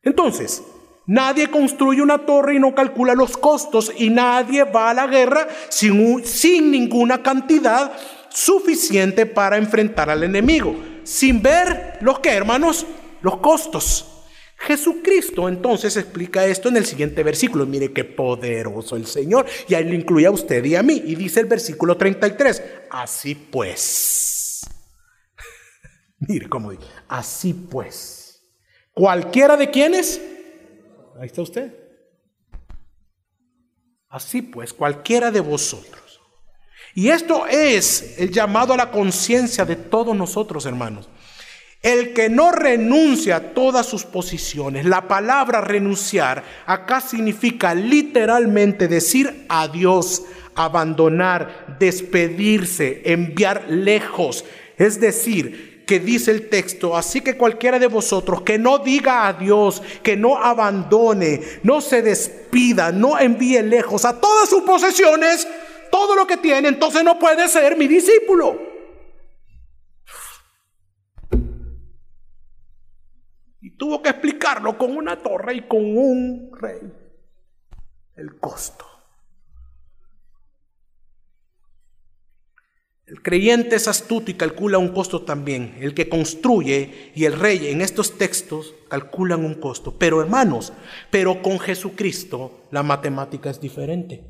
Entonces, nadie construye una torre y no calcula los costos y nadie va a la guerra sin, sin ninguna cantidad suficiente para enfrentar al enemigo, sin ver los que, hermanos, los costos. Jesucristo entonces explica esto en el siguiente versículo. Mire qué poderoso el Señor. Y ahí le incluye a usted y a mí. Y dice el versículo 33. Así pues. (laughs) Mire cómo dice. Así pues. Cualquiera de quienes. Ahí está usted. Así pues, cualquiera de vosotros. Y esto es el llamado a la conciencia de todos nosotros, hermanos. El que no renuncia a todas sus posiciones, la palabra renunciar acá significa literalmente decir adiós, abandonar, despedirse, enviar lejos. Es decir, que dice el texto, así que cualquiera de vosotros que no diga adiós, que no abandone, no se despida, no envíe lejos a todas sus posesiones, todo lo que tiene, entonces no puede ser mi discípulo. Tuvo que explicarlo con una torre y con un rey. El costo. El creyente es astuto y calcula un costo también. El que construye y el rey en estos textos calculan un costo. Pero hermanos, pero con Jesucristo la matemática es diferente.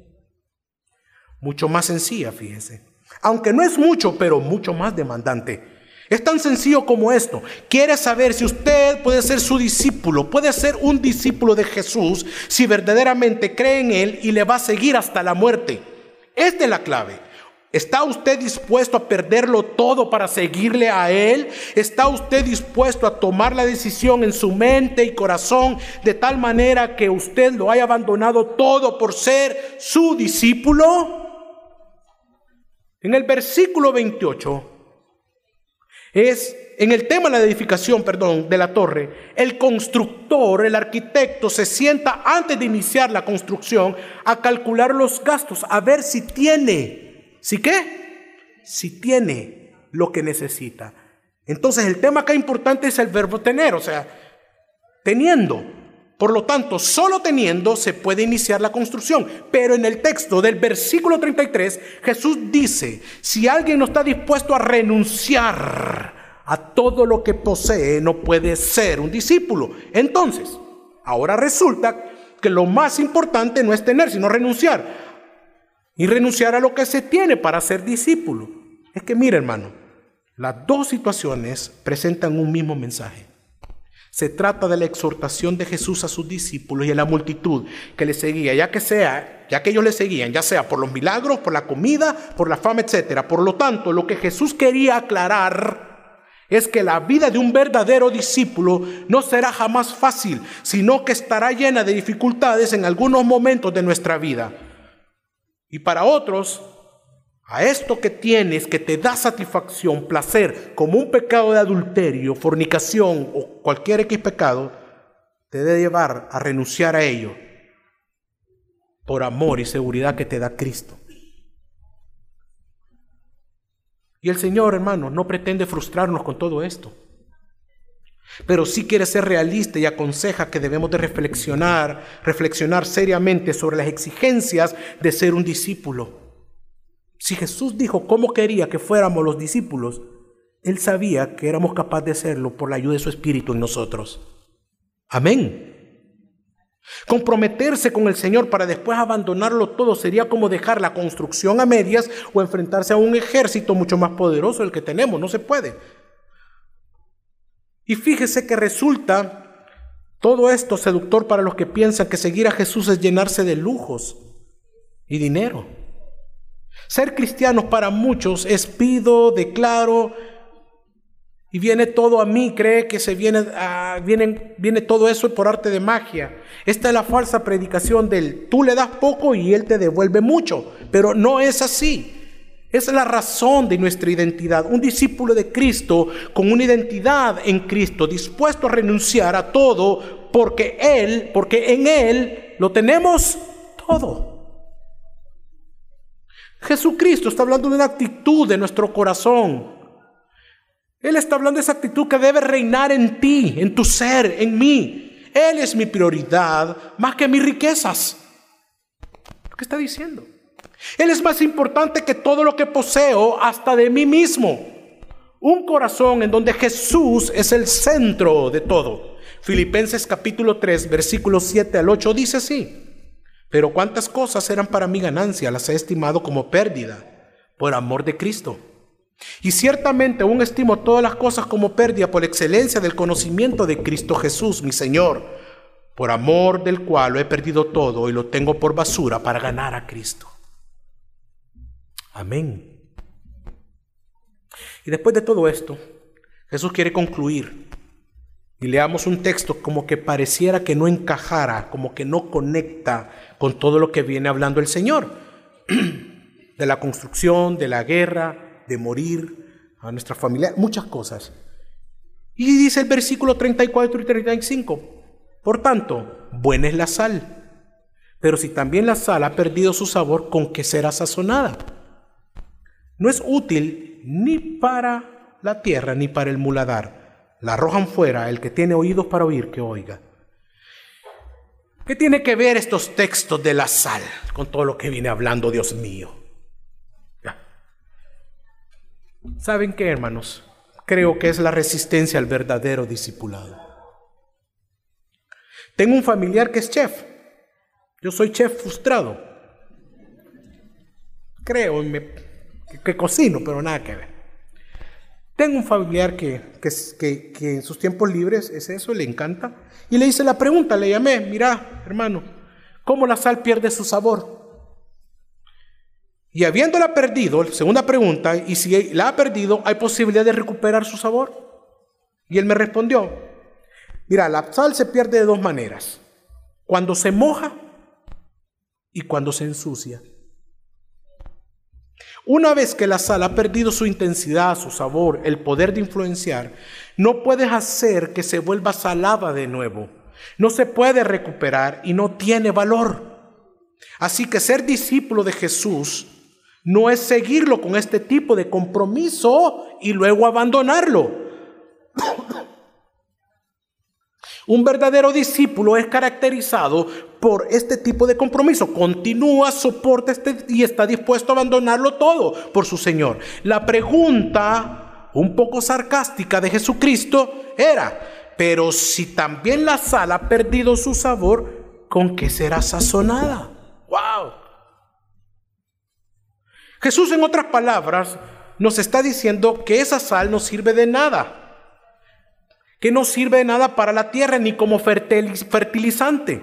Mucho más sencilla, fíjese. Aunque no es mucho, pero mucho más demandante. Es tan sencillo como esto. Quiere saber si usted puede ser su discípulo, puede ser un discípulo de Jesús si verdaderamente cree en Él y le va a seguir hasta la muerte. Esta es la clave. ¿Está usted dispuesto a perderlo todo para seguirle a Él? ¿Está usted dispuesto a tomar la decisión en su mente y corazón de tal manera que usted lo haya abandonado todo por ser su discípulo? En el versículo 28 es en el tema de la edificación, perdón, de la torre, el constructor, el arquitecto se sienta antes de iniciar la construcción a calcular los gastos, a ver si tiene, ¿si qué? Si tiene lo que necesita. Entonces el tema acá importante es el verbo tener, o sea, teniendo. Por lo tanto, solo teniendo se puede iniciar la construcción. Pero en el texto del versículo 33, Jesús dice, si alguien no está dispuesto a renunciar a todo lo que posee, no puede ser un discípulo. Entonces, ahora resulta que lo más importante no es tener, sino renunciar. Y renunciar a lo que se tiene para ser discípulo. Es que mire hermano, las dos situaciones presentan un mismo mensaje. Se trata de la exhortación de Jesús a sus discípulos y a la multitud que le seguía, ya que sea, ya que ellos le seguían, ya sea por los milagros, por la comida, por la fama, etcétera. Por lo tanto, lo que Jesús quería aclarar es que la vida de un verdadero discípulo no será jamás fácil, sino que estará llena de dificultades en algunos momentos de nuestra vida. Y para otros, a esto que tienes, que te da satisfacción, placer, como un pecado de adulterio, fornicación o cualquier X pecado, te debe llevar a renunciar a ello por amor y seguridad que te da Cristo. Y el Señor, hermano, no pretende frustrarnos con todo esto. Pero sí quiere ser realista y aconseja que debemos de reflexionar, reflexionar seriamente sobre las exigencias de ser un discípulo. Si Jesús dijo cómo quería que fuéramos los discípulos, Él sabía que éramos capaces de hacerlo por la ayuda de su Espíritu en nosotros. Amén. Comprometerse con el Señor para después abandonarlo todo sería como dejar la construcción a medias o enfrentarse a un ejército mucho más poderoso del que tenemos. No se puede. Y fíjese que resulta todo esto seductor para los que piensan que seguir a Jesús es llenarse de lujos y dinero. Ser cristianos para muchos es pido, declaro, y viene todo a mí, cree que se viene, viene, viene todo eso por arte de magia. Esta es la falsa predicación del tú le das poco y él te devuelve mucho, pero no es así. Es la razón de nuestra identidad. Un discípulo de Cristo con una identidad en Cristo, dispuesto a renunciar a todo porque Él, porque en Él lo tenemos todo. Jesucristo está hablando de una actitud de nuestro corazón. Él está hablando de esa actitud que debe reinar en ti, en tu ser, en mí. Él es mi prioridad más que mis riquezas. ¿Qué está diciendo? Él es más importante que todo lo que poseo, hasta de mí mismo. Un corazón en donde Jesús es el centro de todo. Filipenses capítulo 3, versículos 7 al 8 dice así. Pero cuántas cosas eran para mi ganancia, las he estimado como pérdida por amor de Cristo. Y ciertamente aún estimo todas las cosas como pérdida por excelencia del conocimiento de Cristo Jesús, mi Señor, por amor del cual lo he perdido todo y lo tengo por basura para ganar a Cristo. Amén. Y después de todo esto, Jesús quiere concluir. Y leamos un texto como que pareciera que no encajara, como que no conecta con todo lo que viene hablando el Señor. (clears throat) De la construcción, de la guerra, de morir, a nuestra familia, muchas cosas. Y dice el versículo 34 y 35, por tanto, buena es la sal, pero si también la sal ha perdido su sabor, ¿con qué será sazonada? No es útil ni para la tierra ni para el muladar. La arrojan fuera, el que tiene oídos para oír, que oiga. ¿Qué tiene que ver estos textos de la sal con todo lo que viene hablando, Dios mío? ¿Saben qué, hermanos? Creo que es la resistencia al verdadero discipulado. Tengo un familiar que es chef. Yo soy chef frustrado. Creo que, cocino, pero nada que ver. Tengo un familiar que, que, que, en sus tiempos libres es eso, le encanta. Y le hice la pregunta, le llamé, mira, hermano, ¿cómo la sal pierde su sabor? Y habiéndola perdido, segunda pregunta, y si la ha perdido, ¿hay posibilidad de recuperar su sabor? Y él me respondió, mira, la sal se pierde de dos maneras, cuando se moja y cuando se ensucia. Una vez que la sal ha perdido su intensidad, su sabor, el poder de influenciar, no puedes hacer que se vuelva salada de nuevo. No se puede recuperar y no tiene valor. Así que ser discípulo de Jesús no es seguirlo con este tipo de compromiso y luego abandonarlo. Un verdadero discípulo es caracterizado por este tipo de compromiso. Continúa, soporta este y está dispuesto a abandonarlo todo por su Señor. La pregunta, un poco sarcástica de Jesucristo era, pero si también la sal ha perdido su sabor, ¿con qué será sazonada? ¡Wow! Jesús, en otras palabras, nos está diciendo que esa sal no sirve de nada, que no sirve nada para la tierra ni como fertilizante,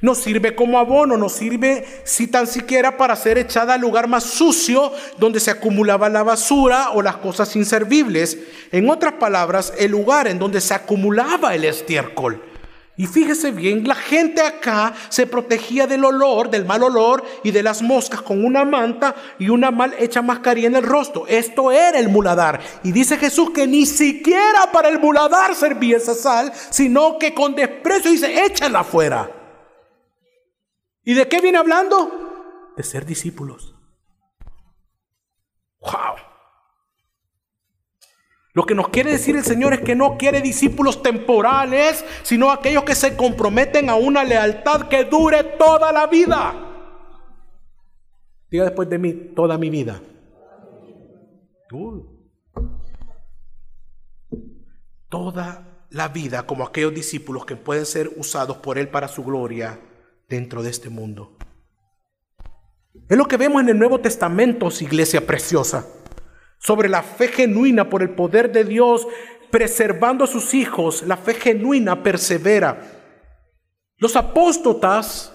no sirve como abono, no sirve si tan siquiera para ser echada al lugar más sucio donde se acumulaba la basura o las cosas inservibles. En otras palabras, el lugar en donde se acumulaba el estiércol. Y fíjese bien, la gente acá se protegía del olor, del mal olor y de las moscas con una manta y una mal hecha mascarilla en el rostro. Esto era el muladar. Y dice Jesús que ni siquiera para el muladar servía esa sal, sino que con desprecio dice, échala afuera. ¿Y de qué viene hablando? De ser discípulos. ¡Wow! Lo que nos quiere decir el Señor es que no quiere discípulos temporales, sino aquellos que se comprometen a una lealtad que dure toda la vida. Diga después de mí, toda mi vida. Toda la vida como aquellos discípulos que pueden ser usados por Él para su gloria dentro de este mundo. Es lo que vemos en el Nuevo Testamento, iglesia preciosa sobre la fe genuina por el poder de Dios, preservando a sus hijos, la fe genuina persevera. Los apóstotas,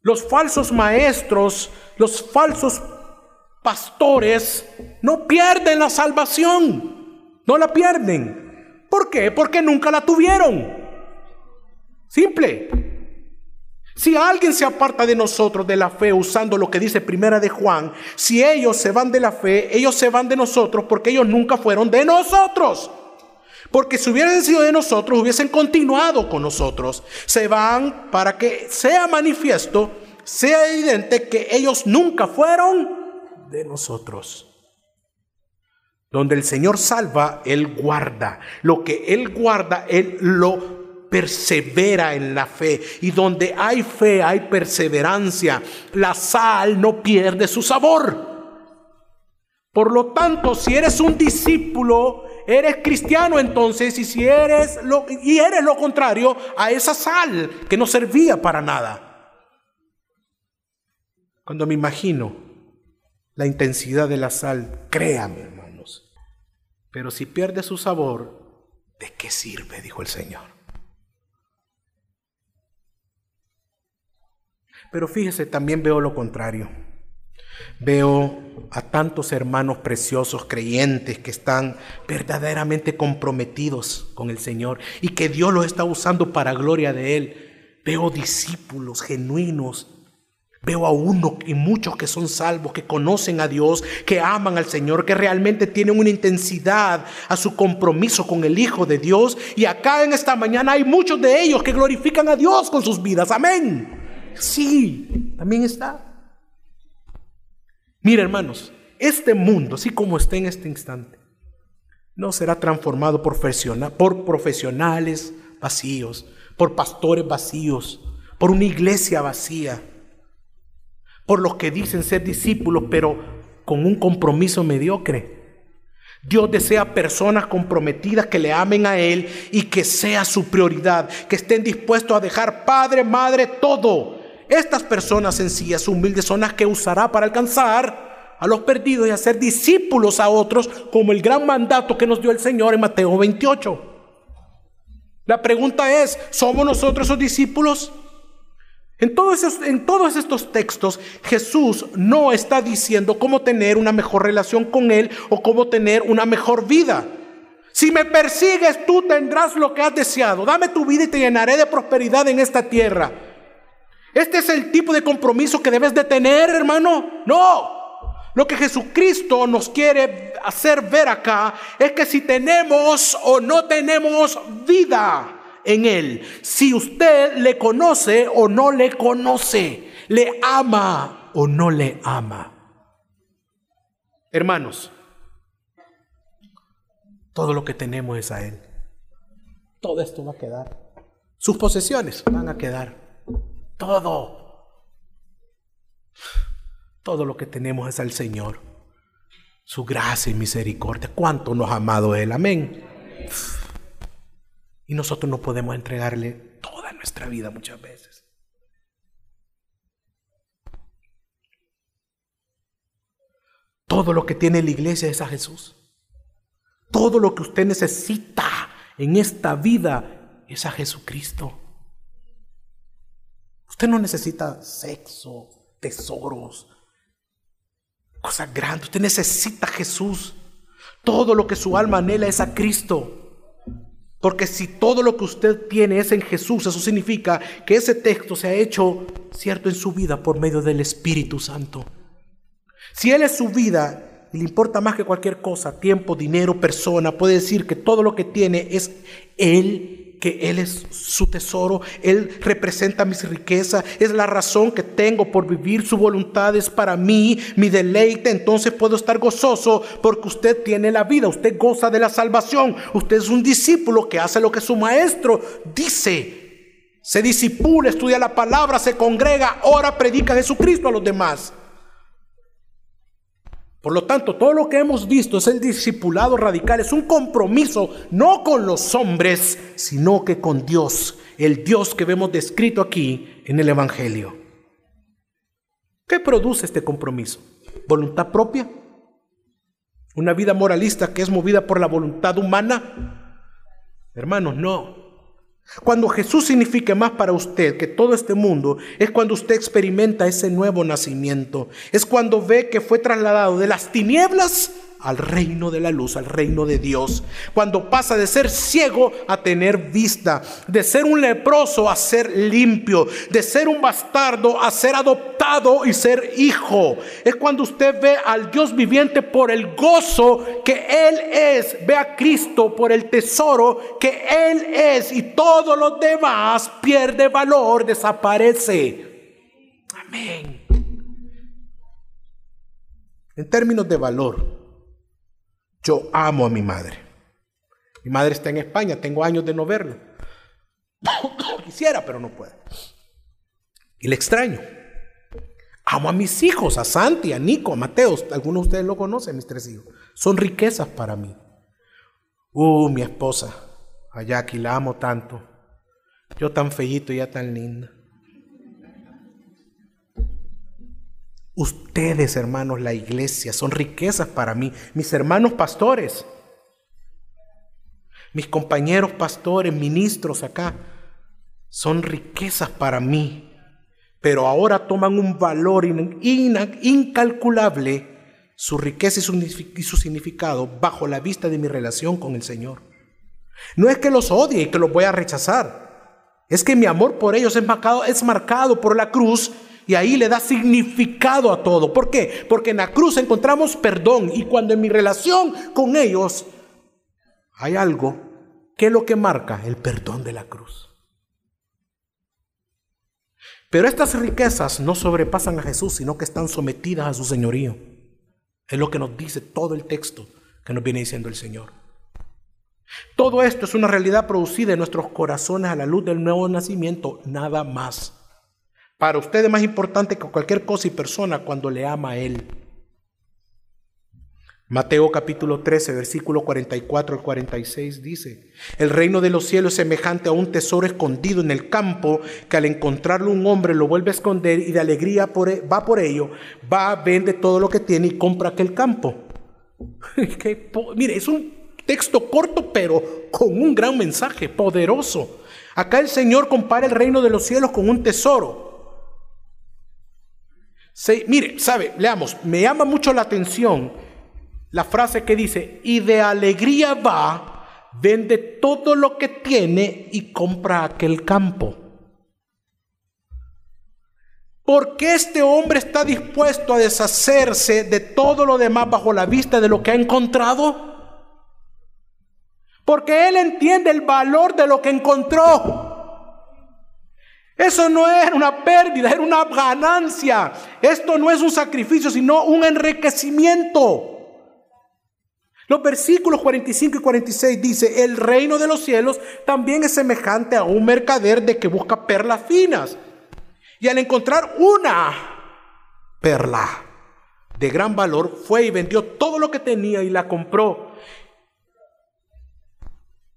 los falsos maestros, los falsos pastores no pierden la salvación, no la pierden. ¿Por qué? Porque nunca la tuvieron. Simple. Si alguien se aparta de nosotros de la fe usando lo que dice Primera de Juan, si ellos se van de la fe, ellos se van de nosotros porque ellos nunca fueron de nosotros. Porque si hubieran sido de nosotros, hubiesen continuado con nosotros. Se van para que sea manifiesto, sea evidente que ellos nunca fueron de nosotros. Donde el Señor salva, Él guarda. Lo que Él guarda, Él lo persevera en la fe. Y donde hay fe, hay perseverancia. La sal no pierde su sabor. Por lo tanto, si eres un discípulo, eres cristiano entonces, y si eres lo, y eres lo contrario a esa sal que no servía para nada. Cuando me imagino la intensidad de la sal, créame hermanos, pero si pierde su sabor, ¿de qué sirve? dijo el Señor. Pero fíjese, también veo lo contrario. Veo a tantos hermanos preciosos, creyentes, que están verdaderamente comprometidos con el Señor y que Dios los está usando para gloria de Él. Veo discípulos genuinos. Veo a uno y muchos que son salvos, que conocen a Dios, que aman al Señor, que realmente tienen una intensidad a su compromiso con el Hijo de Dios. Y acá en esta mañana hay muchos de ellos que glorifican a Dios con sus vidas. Amén. Sí, también está. Mira, hermanos, este mundo, así como está en este instante, no será transformado por, por profesionales vacíos, por pastores vacíos, por una iglesia vacía, por los que dicen ser discípulos, pero con un compromiso mediocre. Dios desea personas comprometidas que le amen a Él y que sea su prioridad, que estén dispuestos a dejar padre, madre, todo estas personas sencillas, humildes, son las que usará para alcanzar a los perdidos y hacer discípulos a otros, como el gran mandato que nos dio el Señor en Mateo 28. La pregunta es, ¿somos nosotros esos discípulos? En todos, en todos estos textos Jesús no está diciendo cómo tener una mejor relación con Él o cómo tener una mejor vida. Si me persigues, tú tendrás lo que has deseado. Dame tu vida y te llenaré de prosperidad en esta tierra. Este es el tipo de compromiso que debes de tener, hermano. No. Lo que Jesucristo nos quiere hacer ver acá es que si tenemos o no tenemos vida en Él, si usted le conoce o no le conoce, le ama o no le ama. Hermanos, todo lo que tenemos es a Él. Todo esto va a quedar. Sus posesiones van a quedar. Todo. Todo lo que tenemos es al Señor. Su gracia y misericordia. ¿Cuánto nos ha amado Él? Amén. Y nosotros no podemos entregarle toda nuestra vida muchas veces. Todo lo que tiene la iglesia es a Jesús. Todo lo que usted necesita en esta vida es a Jesucristo. Usted no necesita sexo, tesoros, cosas grandes. Usted necesita a Jesús. Todo lo que su alma anhela es a Cristo. Porque si todo lo que usted tiene es en Jesús, eso significa que ese texto se ha hecho cierto en su vida por medio del Espíritu Santo. Si Él es su vida y le importa más que cualquier cosa, tiempo, dinero, persona, puede decir que todo lo que tiene es Él que Él es su tesoro, Él representa mis riquezas, es la razón que tengo por vivir, su voluntad es para mí, mi deleite, entonces puedo estar gozoso porque usted tiene la vida, usted goza de la salvación, usted es un discípulo que hace lo que su maestro dice. Se disipula, estudia la palabra, se congrega, ora, predica a Jesucristo a los demás. Por lo tanto, todo lo que hemos visto es el discipulado radical, es un compromiso no con los hombres, sino que con Dios, el Dios que vemos descrito aquí en el Evangelio. ¿Qué produce este compromiso? ¿Voluntad propia? ¿Una vida moralista que es movida por la voluntad humana? Hermanos, no. Cuando Jesús signifique más para usted que todo este mundo, es cuando usted experimenta ese nuevo nacimiento. Es cuando ve que fue trasladado de las tinieblas al reino de la luz, al reino de Dios. Cuando pasa de ser ciego a tener vista, de ser un leproso a ser limpio, de ser un bastardo a ser adoptado y ser hijo. Es cuando usted ve al Dios viviente por el gozo que Él es, ve a Cristo por el tesoro que Él es y todo lo demás pierde valor, desaparece. Amén. En términos de valor, yo amo a mi madre. Mi madre está en España, tengo años de no verla. (coughs) Quisiera, pero no puedo. Y le extraño. Amo a mis hijos, a Santi, a Nico, a Mateo. Algunos de ustedes lo conocen, mis tres hijos. Son riquezas para mí. Uh, mi esposa, a Jackie, la amo tanto. Yo tan feíto y ya tan linda. Ustedes, hermanos, la iglesia, son riquezas para mí. Mis hermanos pastores, mis compañeros pastores, ministros acá, son riquezas para mí. Pero ahora toman un valor incalculable, su riqueza y su significado, bajo la vista de mi relación con el Señor. No es que los odie y que los voy a rechazar. Es que mi amor por ellos es marcado, es marcado por la cruz y ahí le da significado a todo. ¿Por qué? Porque en la cruz encontramos perdón y cuando en mi relación con ellos hay algo, ¿qué es lo que marca? El perdón de la cruz. Pero estas riquezas no sobrepasan a Jesús, sino que están sometidas a su señorío. Es lo que nos dice todo el texto que nos viene diciendo el Señor. Todo esto es una realidad producida en nuestros corazones a la luz del nuevo nacimiento, nada más. Para usted es más importante que cualquier cosa y persona cuando le ama a Él. Mateo capítulo 13, versículo 44 al 46 dice, el reino de los cielos es semejante a un tesoro escondido en el campo que al encontrarlo un hombre lo vuelve a esconder y de alegría e, va por ello, va, vende todo lo que tiene y compra aquel campo. (laughs) mire, es un texto corto pero con un gran mensaje poderoso. Acá el Señor compara el reino de los cielos con un tesoro mire, sabe, leamos, me llama mucho la atención la frase que dice, y de alegría va, vende todo lo que tiene y compra aquel campo. ¿Por qué este hombre está dispuesto a deshacerse de todo lo demás bajo la vista de lo que ha encontrado? Porque él entiende el valor de lo que encontró. Eso no era una pérdida, era una ganancia. Esto no es un sacrificio, sino un enriquecimiento. Los versículos 45 y 46 dice, el reino de los cielos también es semejante a un mercader de que busca perlas finas. Y al encontrar una perla de gran valor, fue y vendió todo lo que tenía y la compró.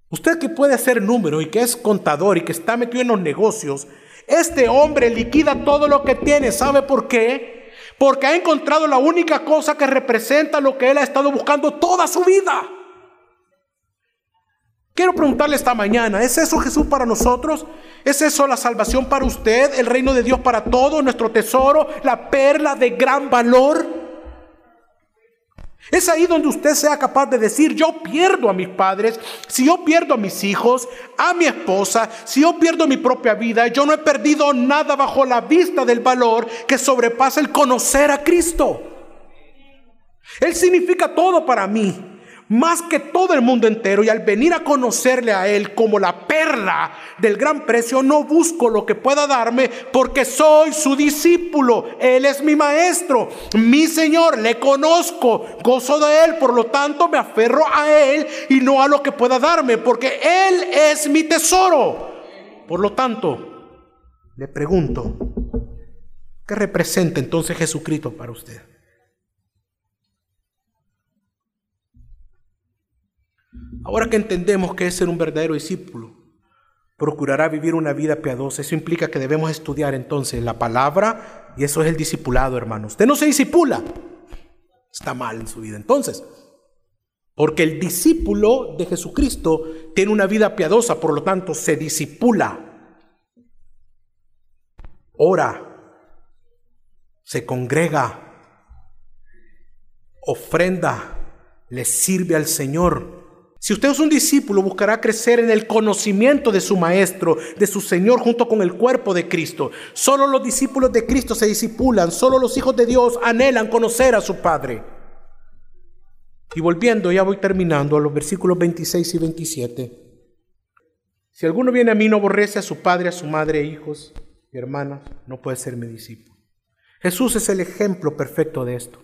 Usted que puede hacer número y que es contador y que está metido en los negocios, este hombre liquida todo lo que tiene. ¿Sabe por qué? Porque ha encontrado la única cosa que representa lo que él ha estado buscando toda su vida. Quiero preguntarle esta mañana, ¿es eso Jesús para nosotros? ¿Es eso la salvación para usted, el reino de Dios para todos, nuestro tesoro, la perla de gran valor? Es ahí donde usted sea capaz de decir, yo pierdo a mis padres, si yo pierdo a mis hijos, a mi esposa, si yo pierdo mi propia vida, yo no he perdido nada bajo la vista del valor que sobrepasa el conocer a Cristo. Él significa todo para mí más que todo el mundo entero y al venir a conocerle a Él como la perla del gran precio, no busco lo que pueda darme porque soy su discípulo. Él es mi maestro, mi Señor, le conozco, gozo de Él, por lo tanto me aferro a Él y no a lo que pueda darme porque Él es mi tesoro. Por lo tanto, le pregunto, ¿qué representa entonces Jesucristo para usted? Ahora que entendemos que es ser un verdadero discípulo, procurará vivir una vida piadosa. Eso implica que debemos estudiar entonces la palabra y eso es el discipulado, hermano. Usted no se disipula, está mal en su vida entonces. Porque el discípulo de Jesucristo tiene una vida piadosa, por lo tanto se disipula. Ora, se congrega, ofrenda, le sirve al Señor si usted es un discípulo, buscará crecer en el conocimiento de su Maestro, de su Señor, junto con el cuerpo de Cristo. Solo los discípulos de Cristo se discipulan, solo los hijos de Dios anhelan conocer a su Padre. Y volviendo, ya voy terminando a los versículos 26 y 27. Si alguno viene a mí no aborrece a su padre, a su madre, hijos y hermanas, no puede ser mi discípulo. Jesús es el ejemplo perfecto de esto.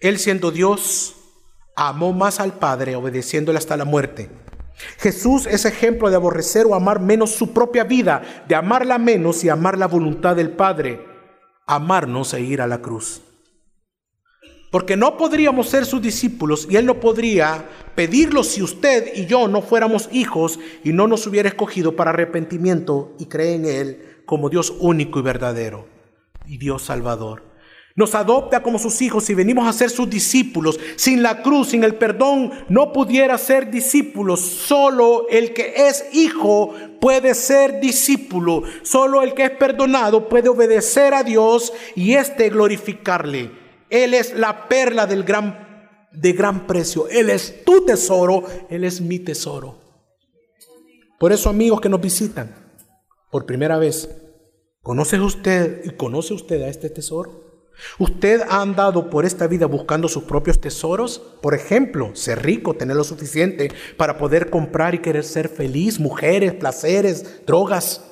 Él siendo Dios, amó más al Padre obedeciéndole hasta la muerte. Jesús es ejemplo de aborrecer o amar menos su propia vida, de amarla menos y amar la voluntad del Padre, amarnos e ir a la cruz. Porque no podríamos ser sus discípulos y Él no podría pedirlo si usted y yo no fuéramos hijos y no nos hubiera escogido para arrepentimiento y cree en Él como Dios único y verdadero y Dios salvador nos adopta como sus hijos y venimos a ser sus discípulos. Sin la cruz, sin el perdón, no pudiera ser discípulo. Solo el que es hijo puede ser discípulo. Solo el que es perdonado puede obedecer a Dios y éste glorificarle. Él es la perla del gran, de gran precio. Él es tu tesoro. Él es mi tesoro. Por eso, amigos que nos visitan por primera vez, ¿conoce usted y conoce usted a este tesoro? ¿Usted ha andado por esta vida buscando sus propios tesoros? Por ejemplo, ser rico, tener lo suficiente para poder comprar y querer ser feliz, mujeres, placeres, drogas.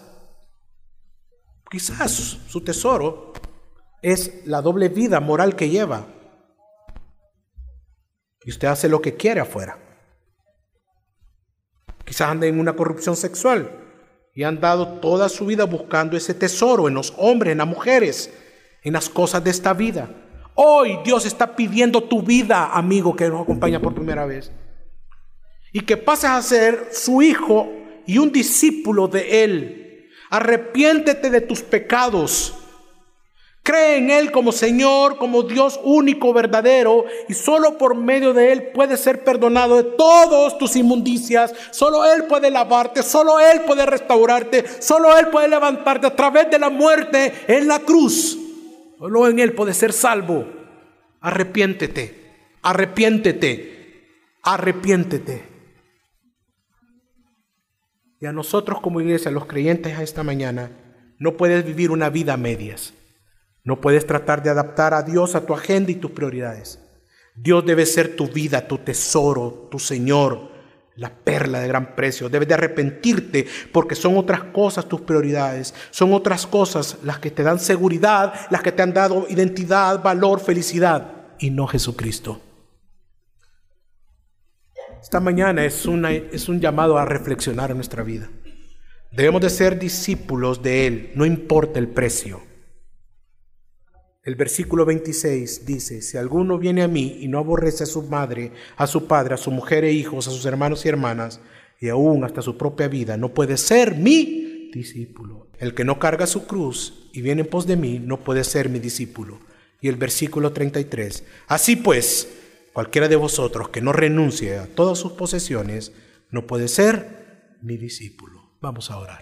Quizás su tesoro es la doble vida moral que lleva. Y usted hace lo que quiere afuera. Quizás ande en una corrupción sexual y ha andado toda su vida buscando ese tesoro en los hombres, en las mujeres en las cosas de esta vida. Hoy Dios está pidiendo tu vida, amigo que nos acompaña por primera vez. Y que pases a ser su hijo y un discípulo de Él. Arrepiéntete de tus pecados. Cree en Él como Señor, como Dios único, verdadero, y solo por medio de Él puedes ser perdonado de todas tus inmundicias. Solo Él puede lavarte, solo Él puede restaurarte, solo Él puede levantarte a través de la muerte en la cruz. Solo en Él puede ser salvo. Arrepiéntete, arrepiéntete, arrepiéntete. Y a nosotros como iglesia, los creyentes a esta mañana, no puedes vivir una vida a medias. No puedes tratar de adaptar a Dios a tu agenda y tus prioridades. Dios debe ser tu vida, tu tesoro, tu Señor, la perla de gran precio. Debes de arrepentirte porque son otras cosas tus prioridades. Son otras cosas las que te dan seguridad, las que te han dado identidad, valor, felicidad y no Jesucristo. Esta mañana es, es un llamado a reflexionar en nuestra vida. Debemos de ser discípulos de Él, no importa el precio. El versículo 26 dice, si alguno viene a mí y no aborrece a su madre, a su padre, a su mujer e hijos, a sus hermanos y hermanas, y aún hasta su propia vida, no puede ser mi discípulo. El que no carga su cruz y viene en pos de mí, no puede ser mi discípulo. Y el versículo 33, así pues, cualquiera de vosotros que no renuncie a todas sus posesiones, no puede ser mi discípulo. Vamos a orar.